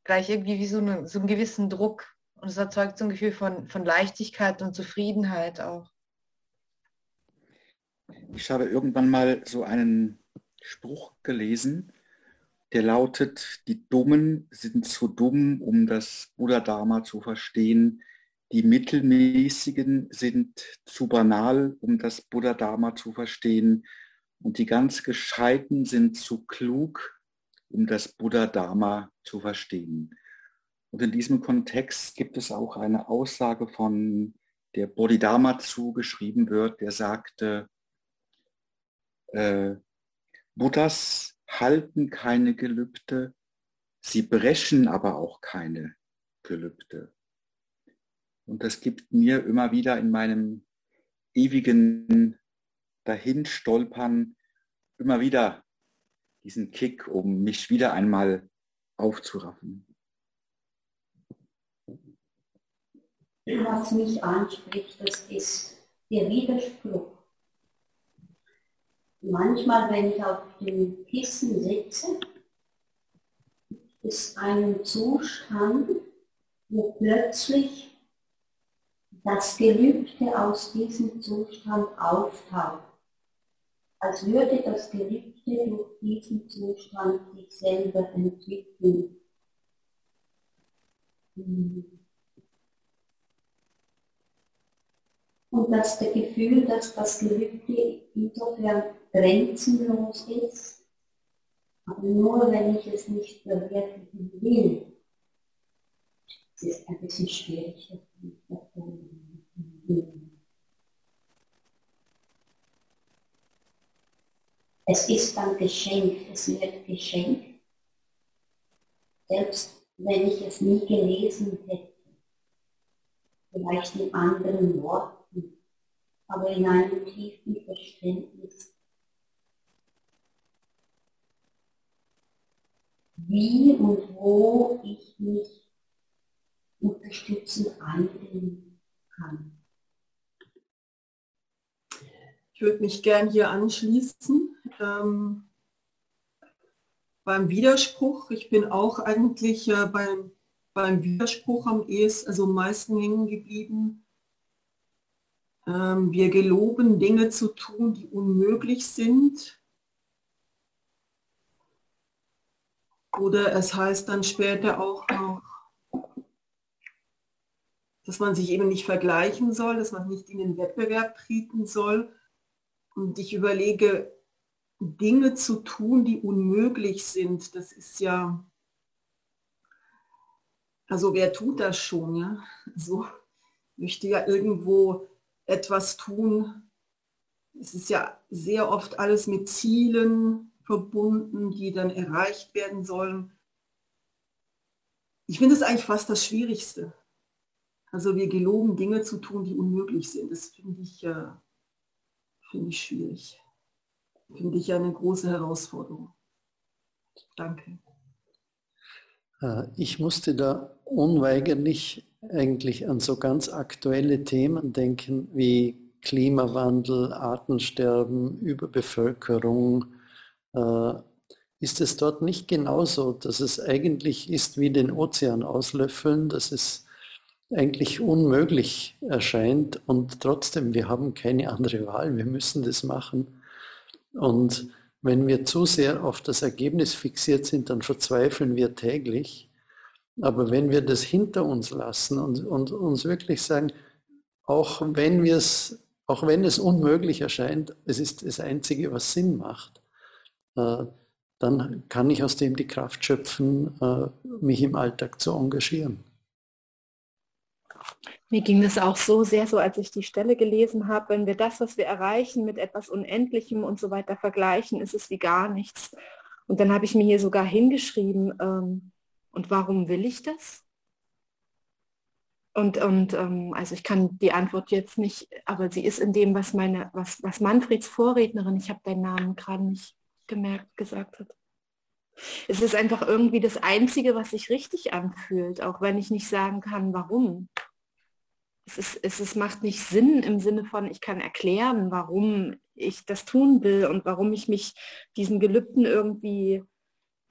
gleich irgendwie wie so, eine, so einen gewissen Druck. Und es erzeugt so ein Gefühl von, von Leichtigkeit und Zufriedenheit auch. Ich habe irgendwann mal so einen Spruch gelesen, der lautet, die Dummen sind zu dumm, um das Buddha-Dharma zu verstehen. Die Mittelmäßigen sind zu banal, um das Buddha-Dharma zu verstehen. Und die ganz Gescheiten sind zu klug, um das Buddha-Dharma zu verstehen. Und in diesem Kontext gibt es auch eine Aussage von der Bodhidharma zugeschrieben wird, der sagte, äh, Buddhas halten keine Gelübde, sie brechen aber auch keine Gelübde. Und das gibt mir immer wieder in meinem ewigen Dahinstolpern immer wieder diesen Kick, um mich wieder einmal aufzuraffen. Was mich anspricht, das ist der Widerspruch manchmal, wenn ich auf dem Kissen sitze, ist ein Zustand, wo plötzlich das Gelübde aus diesem Zustand auftaucht. Als würde das Gelübde durch diesen Zustand sich selber entwickeln. Und dass der Gefühl, dass das Gelübde insofern grenzenlos ist, aber nur wenn ich es nicht verwirklichen will. Es ist ein bisschen schwierig. Es ist dann geschenkt, es wird geschenkt, selbst wenn ich es nie gelesen hätte, vielleicht in anderen Worten, aber in einem tiefen Verständnis. Wie und wo ich mich unterstützend einbringen kann. Ich würde mich gern hier anschließen. Ähm, beim Widerspruch, ich bin auch eigentlich äh, beim, beim Widerspruch am ehesten, also am meisten hängen geblieben. Ähm, wir geloben Dinge zu tun, die unmöglich sind. Oder es heißt dann später auch noch, dass man sich eben nicht vergleichen soll, dass man nicht in den Wettbewerb treten soll. Und ich überlege, Dinge zu tun, die unmöglich sind, das ist ja, also wer tut das schon, ja? So also, möchte ja irgendwo etwas tun. Es ist ja sehr oft alles mit Zielen, verbunden, die dann erreicht werden sollen. Ich finde es eigentlich fast das Schwierigste. Also wir geloben Dinge zu tun, die unmöglich sind. Das finde ich, äh, finde ich schwierig. Finde ich eine große Herausforderung. Danke. Äh, ich musste da unweigerlich eigentlich an so ganz aktuelle Themen denken wie Klimawandel, Artensterben, Überbevölkerung, äh, ist es dort nicht genauso, dass es eigentlich ist wie den Ozean auslöffeln, dass es eigentlich unmöglich erscheint und trotzdem, wir haben keine andere Wahl, wir müssen das machen. Und wenn wir zu sehr auf das Ergebnis fixiert sind, dann verzweifeln wir täglich. Aber wenn wir das hinter uns lassen und, und uns wirklich sagen, auch wenn, wir es, auch wenn es unmöglich erscheint, es ist das Einzige, was Sinn macht, äh, dann kann ich aus dem die Kraft schöpfen, äh, mich im Alltag zu engagieren. Mir ging das auch so sehr so, als ich die Stelle gelesen habe, wenn wir das, was wir erreichen, mit etwas Unendlichem und so weiter vergleichen, ist es wie gar nichts. Und dann habe ich mir hier sogar hingeschrieben, ähm, und warum will ich das? Und, und ähm, also ich kann die Antwort jetzt nicht, aber sie ist in dem, was meine, was, was Manfreds Vorrednerin, ich habe deinen Namen gerade nicht gemerkt, gesagt hat. Es ist einfach irgendwie das Einzige, was sich richtig anfühlt, auch wenn ich nicht sagen kann, warum. Es, ist, es ist, macht nicht Sinn im Sinne von, ich kann erklären, warum ich das tun will und warum ich mich diesen Gelübden irgendwie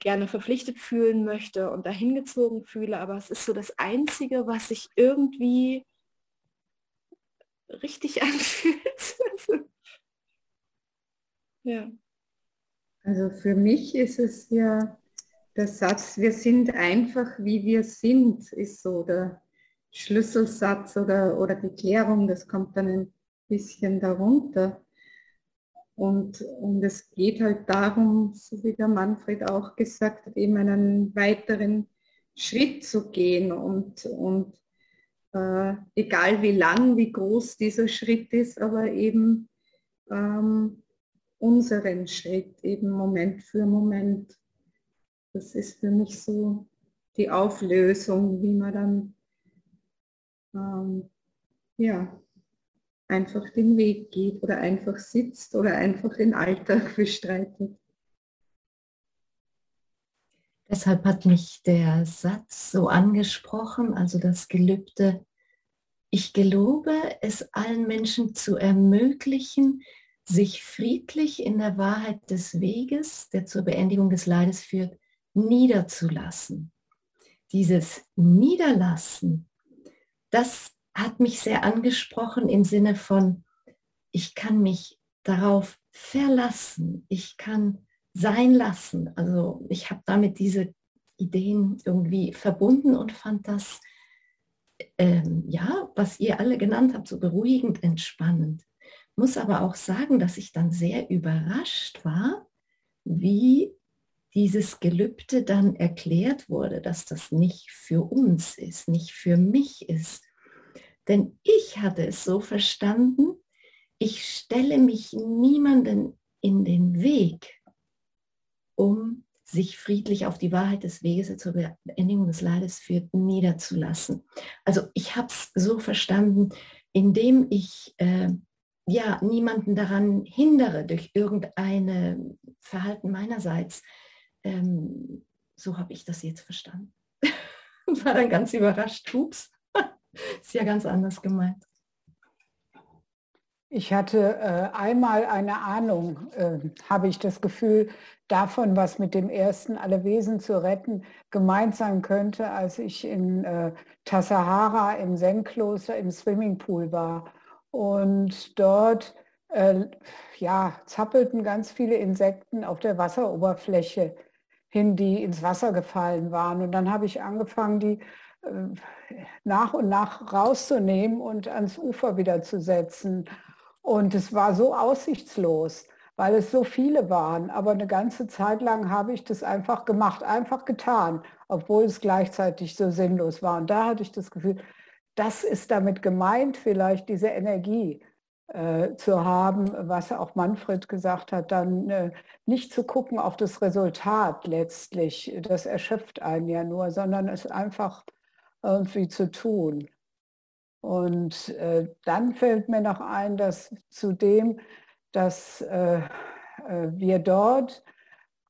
gerne verpflichtet fühlen möchte und dahin gezogen fühle, aber es ist so das Einzige, was sich irgendwie richtig anfühlt. ja. Also für mich ist es ja der Satz, wir sind einfach wie wir sind, ist so der Schlüsselsatz oder, oder die Klärung, das kommt dann ein bisschen darunter. Und, und es geht halt darum, so wie der Manfred auch gesagt hat, eben einen weiteren Schritt zu gehen und, und äh, egal wie lang, wie groß dieser Schritt ist, aber eben ähm, unseren Schritt, eben Moment für Moment. Das ist für mich so die Auflösung, wie man dann ähm, ja, einfach den Weg geht oder einfach sitzt oder einfach den Alltag bestreitet. Deshalb hat mich der Satz so angesprochen, also das Gelübde, ich gelobe es allen Menschen zu ermöglichen, sich friedlich in der Wahrheit des Weges, der zur Beendigung des Leides führt, niederzulassen. Dieses Niederlassen, das hat mich sehr angesprochen im Sinne von, ich kann mich darauf verlassen, ich kann sein lassen. Also ich habe damit diese Ideen irgendwie verbunden und fand das, ähm, ja, was ihr alle genannt habt, so beruhigend, entspannend. Muss aber auch sagen, dass ich dann sehr überrascht war, wie dieses Gelübde dann erklärt wurde, dass das nicht für uns ist, nicht für mich ist. Denn ich hatte es so verstanden, ich stelle mich niemanden in den Weg, um sich friedlich auf die Wahrheit des Weges zur Beendigung des Leides führt, niederzulassen. Also ich habe es so verstanden, indem ich äh, ja niemanden daran hindere durch irgendein Verhalten meinerseits. Ähm, so habe ich das jetzt verstanden. War dann ganz überrascht. Ups, ist ja ganz anders gemeint. Ich hatte äh, einmal eine Ahnung, äh, habe ich das Gefühl, davon, was mit dem ersten Alle Wesen zu retten gemeint sein könnte, als ich in äh, Tassahara im Zen-Kloster im Swimmingpool war. Und dort äh, ja, zappelten ganz viele Insekten auf der Wasseroberfläche hin, die ins Wasser gefallen waren. Und dann habe ich angefangen, die äh, nach und nach rauszunehmen und ans Ufer wieder zu setzen. Und es war so aussichtslos, weil es so viele waren. Aber eine ganze Zeit lang habe ich das einfach gemacht, einfach getan, obwohl es gleichzeitig so sinnlos war. Und da hatte ich das Gefühl, das ist damit gemeint, vielleicht diese Energie äh, zu haben, was auch Manfred gesagt hat, dann äh, nicht zu gucken auf das Resultat letztlich. Das erschöpft einen ja nur, sondern es einfach irgendwie zu tun. Und äh, dann fällt mir noch ein, dass zudem, dass äh, äh, wir dort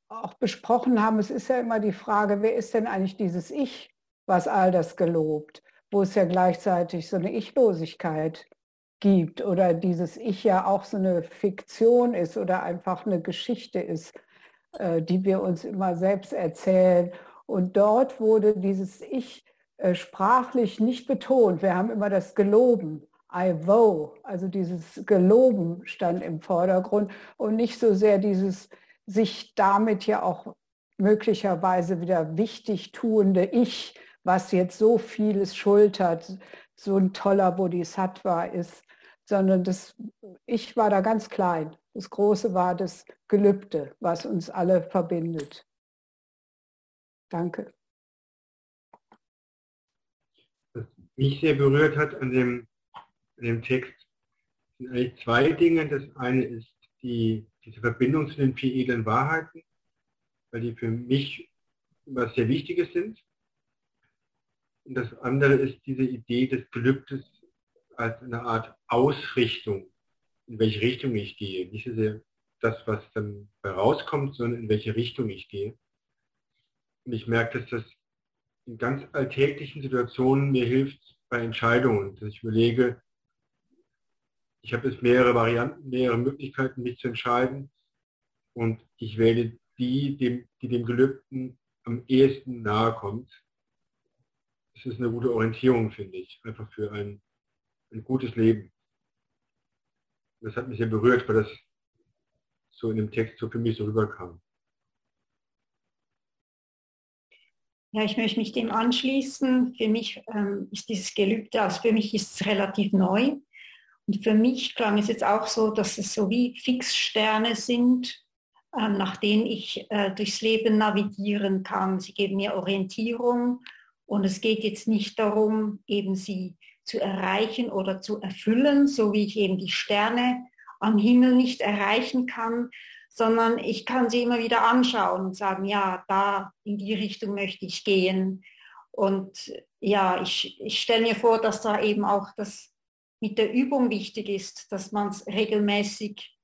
auch besprochen haben, es ist ja immer die Frage, wer ist denn eigentlich dieses Ich, was all das gelobt, wo es ja gleichzeitig so eine Ichlosigkeit gibt oder dieses Ich ja auch so eine Fiktion ist oder einfach eine Geschichte ist, äh, die wir uns immer selbst erzählen. Und dort wurde dieses Ich äh, sprachlich nicht betont. Wir haben immer das Geloben, I vow, also dieses Geloben stand im Vordergrund und nicht so sehr dieses sich damit ja auch möglicherweise wieder wichtig tuende Ich, was jetzt so vieles schultert, so ein toller Bodhisattva ist, sondern das Ich war da ganz klein. Das Große war das Gelübde, was uns alle verbindet. Danke. mich sehr berührt hat an dem, an dem Text, sind eigentlich zwei Dinge. Das eine ist die, diese Verbindung zu den vier edlen Wahrheiten, weil die für mich was sehr Wichtiges sind. Und das andere ist diese Idee des Gelübdes als eine Art Ausrichtung, in welche Richtung ich gehe. Nicht so sehr das, was dann rauskommt, sondern in welche Richtung ich gehe. Und ich merke, dass das in ganz alltäglichen Situationen mir hilft bei Entscheidungen, dass ich überlege, ich habe jetzt mehrere Varianten, mehrere Möglichkeiten, mich zu entscheiden und ich wähle die die dem Gelübden am ehesten nahe kommt. Das ist eine gute Orientierung, finde ich, einfach für ein, ein gutes Leben. Das hat mich sehr berührt, weil das so in dem Text so für mich so rüberkam. Ja, ich möchte mich dem anschließen. Für mich ähm, ist dieses Gelübde, also für mich ist es relativ neu. Und für mich klang es jetzt auch so, dass es so wie Fixsterne sind, äh, nach denen ich äh, durchs Leben navigieren kann. Sie geben mir Orientierung und es geht jetzt nicht darum, eben sie zu erreichen oder zu erfüllen, so wie ich eben die Sterne am Himmel nicht erreichen kann, sondern ich kann sie immer wieder anschauen und sagen, ja, da in die Richtung möchte ich gehen. Und ja, ich, ich stelle mir vor, dass da eben auch das mit der Übung wichtig ist, dass man es regelmäßig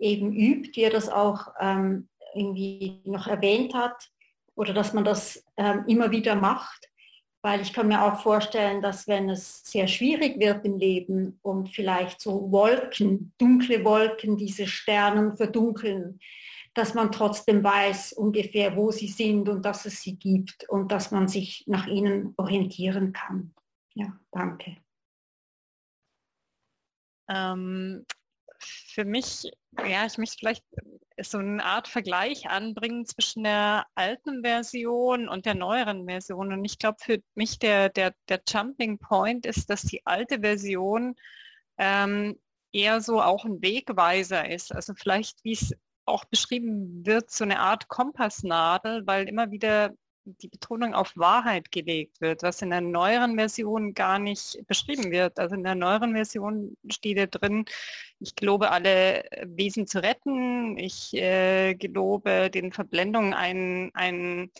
eben übt, wie er das auch ähm, irgendwie noch erwähnt hat, oder dass man das ähm, immer wieder macht. Weil ich kann mir auch vorstellen, dass wenn es sehr schwierig wird im Leben und vielleicht so Wolken, dunkle Wolken, diese Sternen verdunkeln, dass man trotzdem weiß ungefähr, wo sie sind und dass es sie gibt und dass man sich nach ihnen orientieren kann. Ja, danke. Ähm, für mich, ja, ich möchte vielleicht so eine Art Vergleich anbringen zwischen der alten Version und der neueren Version. Und ich glaube, für mich der, der, der Jumping Point ist, dass die alte Version ähm, eher so auch ein Wegweiser ist. Also vielleicht, wie es auch beschrieben wird, so eine Art Kompassnadel, weil immer wieder die Betonung auf Wahrheit gelegt wird, was in der neueren Version gar nicht beschrieben wird. Also in der neueren Version steht ja drin, ich gelobe alle Wesen zu retten, ich äh, gelobe den Verblendungen ein, ein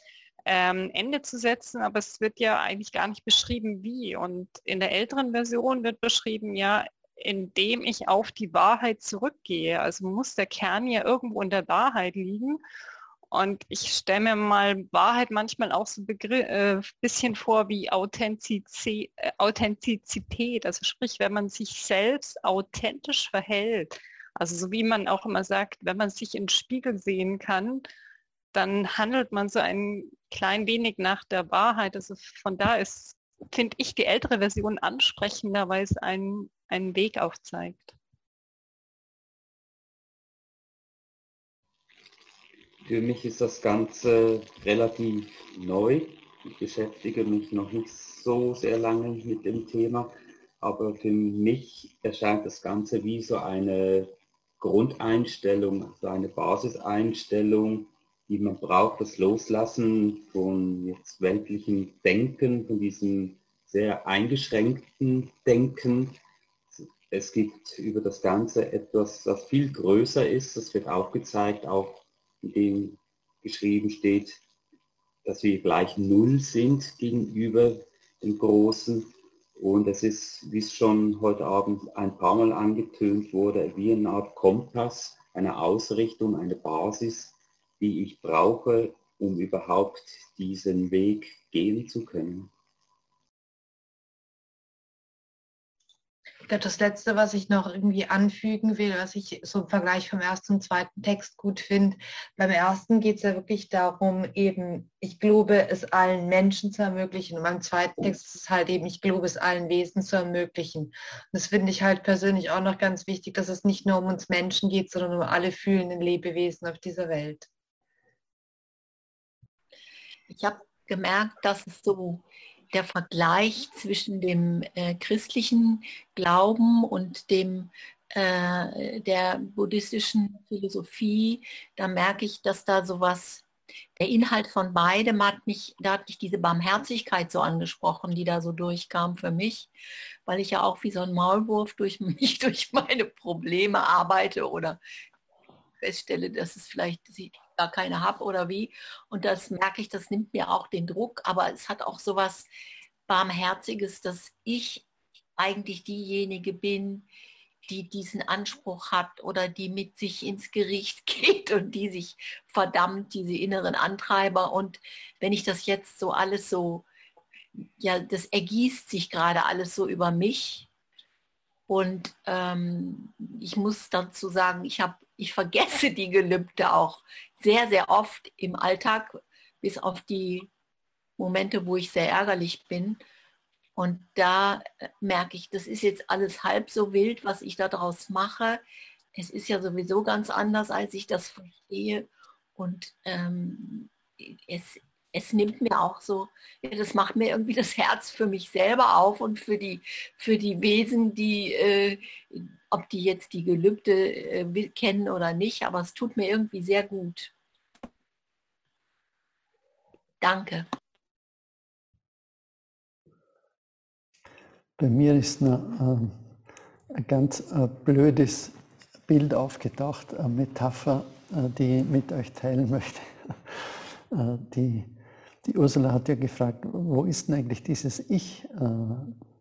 ähm, Ende zu setzen, aber es wird ja eigentlich gar nicht beschrieben, wie. Und in der älteren Version wird beschrieben, ja, indem ich auf die Wahrheit zurückgehe. Also muss der Kern ja irgendwo in der Wahrheit liegen. Und ich stelle mir mal Wahrheit manchmal auch so ein äh, bisschen vor wie Authentizität, äh, Authentizität. Also sprich, wenn man sich selbst authentisch verhält. Also so wie man auch immer sagt, wenn man sich im Spiegel sehen kann, dann handelt man so ein klein wenig nach der Wahrheit. Also von da ist, finde ich, die ältere Version ansprechender, weil es einen, einen Weg aufzeigt. Für mich ist das Ganze relativ neu. Ich beschäftige mich noch nicht so sehr lange mit dem Thema, aber für mich erscheint das Ganze wie so eine Grundeinstellung, so eine Basiseinstellung, die man braucht, das Loslassen von jetzt weltlichem Denken, von diesem sehr eingeschränkten Denken. Es gibt über das Ganze etwas, das viel größer ist. Das wird aufgezeigt auch in dem geschrieben steht, dass wir gleich Null sind gegenüber dem Großen. Und es ist, wie es schon heute Abend ein paar Mal angetönt wurde, wie eine Art Kompass, eine Ausrichtung, eine Basis, die ich brauche, um überhaupt diesen Weg gehen zu können. Glaube, das Letzte, was ich noch irgendwie anfügen will, was ich so im Vergleich vom ersten und zweiten Text gut finde, beim ersten geht es ja wirklich darum, eben, ich glaube, es allen Menschen zu ermöglichen. Und beim zweiten Text ist es halt eben, ich glaube, es allen Wesen zu ermöglichen. Und das finde ich halt persönlich auch noch ganz wichtig, dass es nicht nur um uns Menschen geht, sondern um alle fühlenden Lebewesen auf dieser Welt. Ich habe gemerkt, dass es so der Vergleich zwischen dem äh, christlichen Glauben und dem äh, der buddhistischen Philosophie, da merke ich, dass da sowas, der Inhalt von beidem hat mich, da hat mich diese Barmherzigkeit so angesprochen, die da so durchkam für mich, weil ich ja auch wie so ein Maulwurf durch mich, durch meine Probleme arbeite oder feststelle, dass es vielleicht gar keine habe oder wie. Und das merke ich, das nimmt mir auch den Druck, aber es hat auch so was Barmherziges, dass ich eigentlich diejenige bin, die diesen Anspruch hat oder die mit sich ins Gericht geht und die sich verdammt, diese inneren Antreiber. Und wenn ich das jetzt so alles so, ja, das ergießt sich gerade alles so über mich. Und ähm, ich muss dazu sagen, ich habe ich vergesse die Gelübde auch sehr, sehr oft im Alltag, bis auf die Momente, wo ich sehr ärgerlich bin. Und da äh, merke ich, das ist jetzt alles halb so wild, was ich daraus mache. Es ist ja sowieso ganz anders, als ich das verstehe. Und ähm, es, es nimmt mir auch so, das macht mir irgendwie das Herz für mich selber auf und für die, für die Wesen, die, äh, ob die jetzt die Gelübde äh, kennen oder nicht, aber es tut mir irgendwie sehr gut. Danke. Bei mir ist eine, äh, ein ganz äh, blödes Bild aufgetaucht, eine Metapher, äh, die ich mit euch teilen möchte. Äh, die die Ursula hat ja gefragt, wo ist denn eigentlich dieses Ich, äh,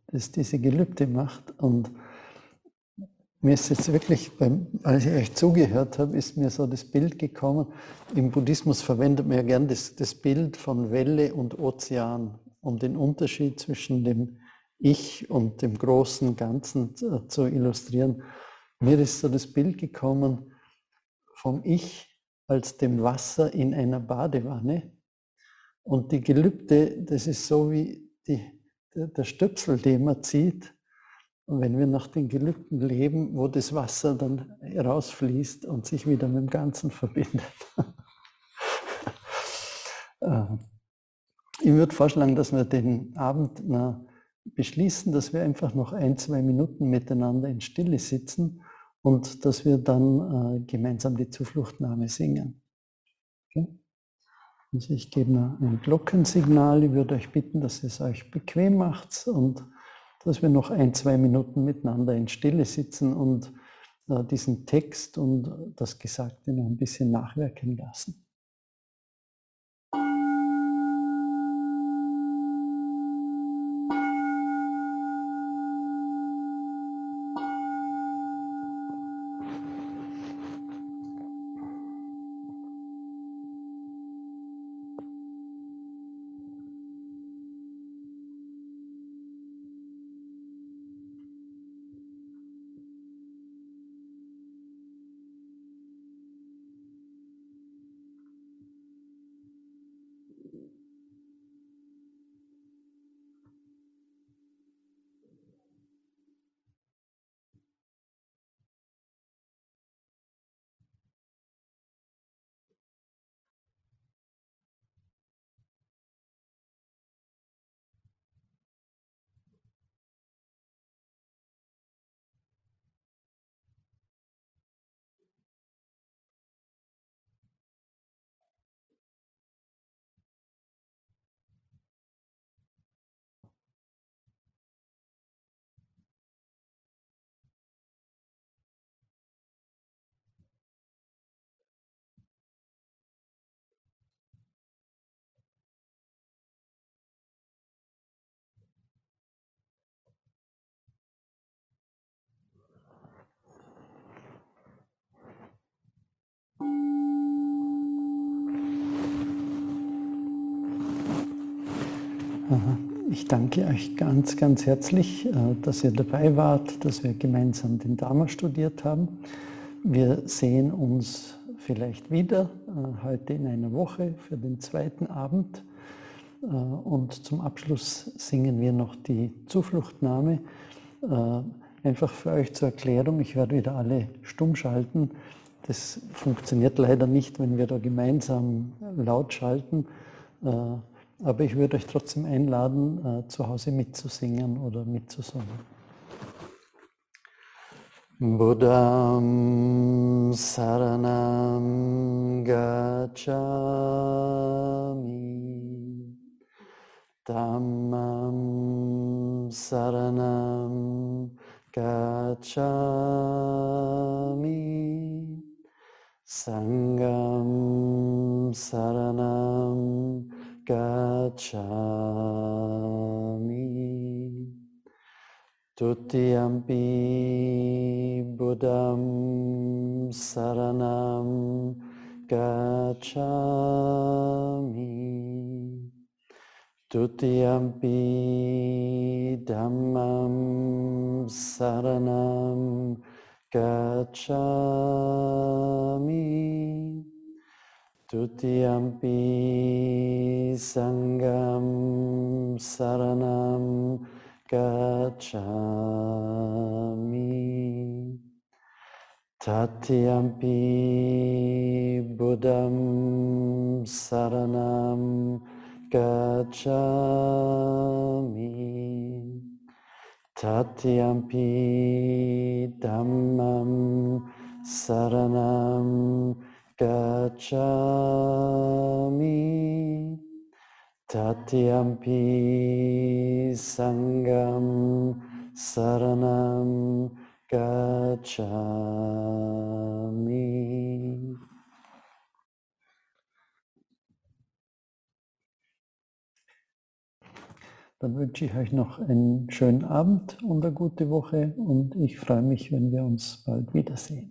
das diese Gelübde macht? Und mir ist jetzt wirklich, als ich euch zugehört habe, ist mir so das Bild gekommen. Im Buddhismus verwendet man ja gern das, das Bild von Welle und Ozean, um den Unterschied zwischen dem Ich und dem großen Ganzen zu, zu illustrieren. Mir ist so das Bild gekommen vom Ich als dem Wasser in einer Badewanne und die Gelübde, das ist so wie die, der Stöpsel, den man zieht. Und wenn wir nach den Gelübden leben, wo das Wasser dann rausfließt und sich wieder mit dem Ganzen verbindet. Äh, ich würde vorschlagen, dass wir den Abend beschließen, dass wir einfach noch ein, zwei Minuten miteinander in Stille sitzen und dass wir dann äh, gemeinsam die Zufluchtnahme singen. Also ich gebe ein Glockensignal. Ich würde euch bitten, dass es euch bequem macht und dass wir noch ein, zwei Minuten miteinander in Stille sitzen und äh, diesen Text und das Gesagte noch ein bisschen nachwirken lassen. Euch ganz, ganz herzlich, äh, dass ihr dabei wart, dass wir gemeinsam den Dharma studiert haben. Wir sehen uns vielleicht wieder äh, heute in einer Woche für den zweiten Abend. Äh, und zum Abschluss singen wir noch die Zufluchtnahme. Einfach für euch zur Erklärung, ich werde wieder alle stumm schalten. Das funktioniert leider nicht, wenn wir da gemeinsam laut schalten. Aber ich würde euch trotzdem einladen, äh, zu Hause mitzusingen oder mitzusummen. Buddham Saranam Gacchami Dhammam Saranam Gacchami Sangam Saranam gacchami. Tutiyampi Buddham Saranam gacchami. Tutiyampi Dhammam Saranam gacchami Tutiyampi Sangam Saranam Gacchami. Tatyampi Buddham Saranam Gacchami. Tatyampi Dhammam Saranam gacchami tatyampi sangam saranam gacchami Dann wünsche ich euch noch einen schönen Abend und eine gute Woche und ich freue mich, wenn wir uns bald wiedersehen.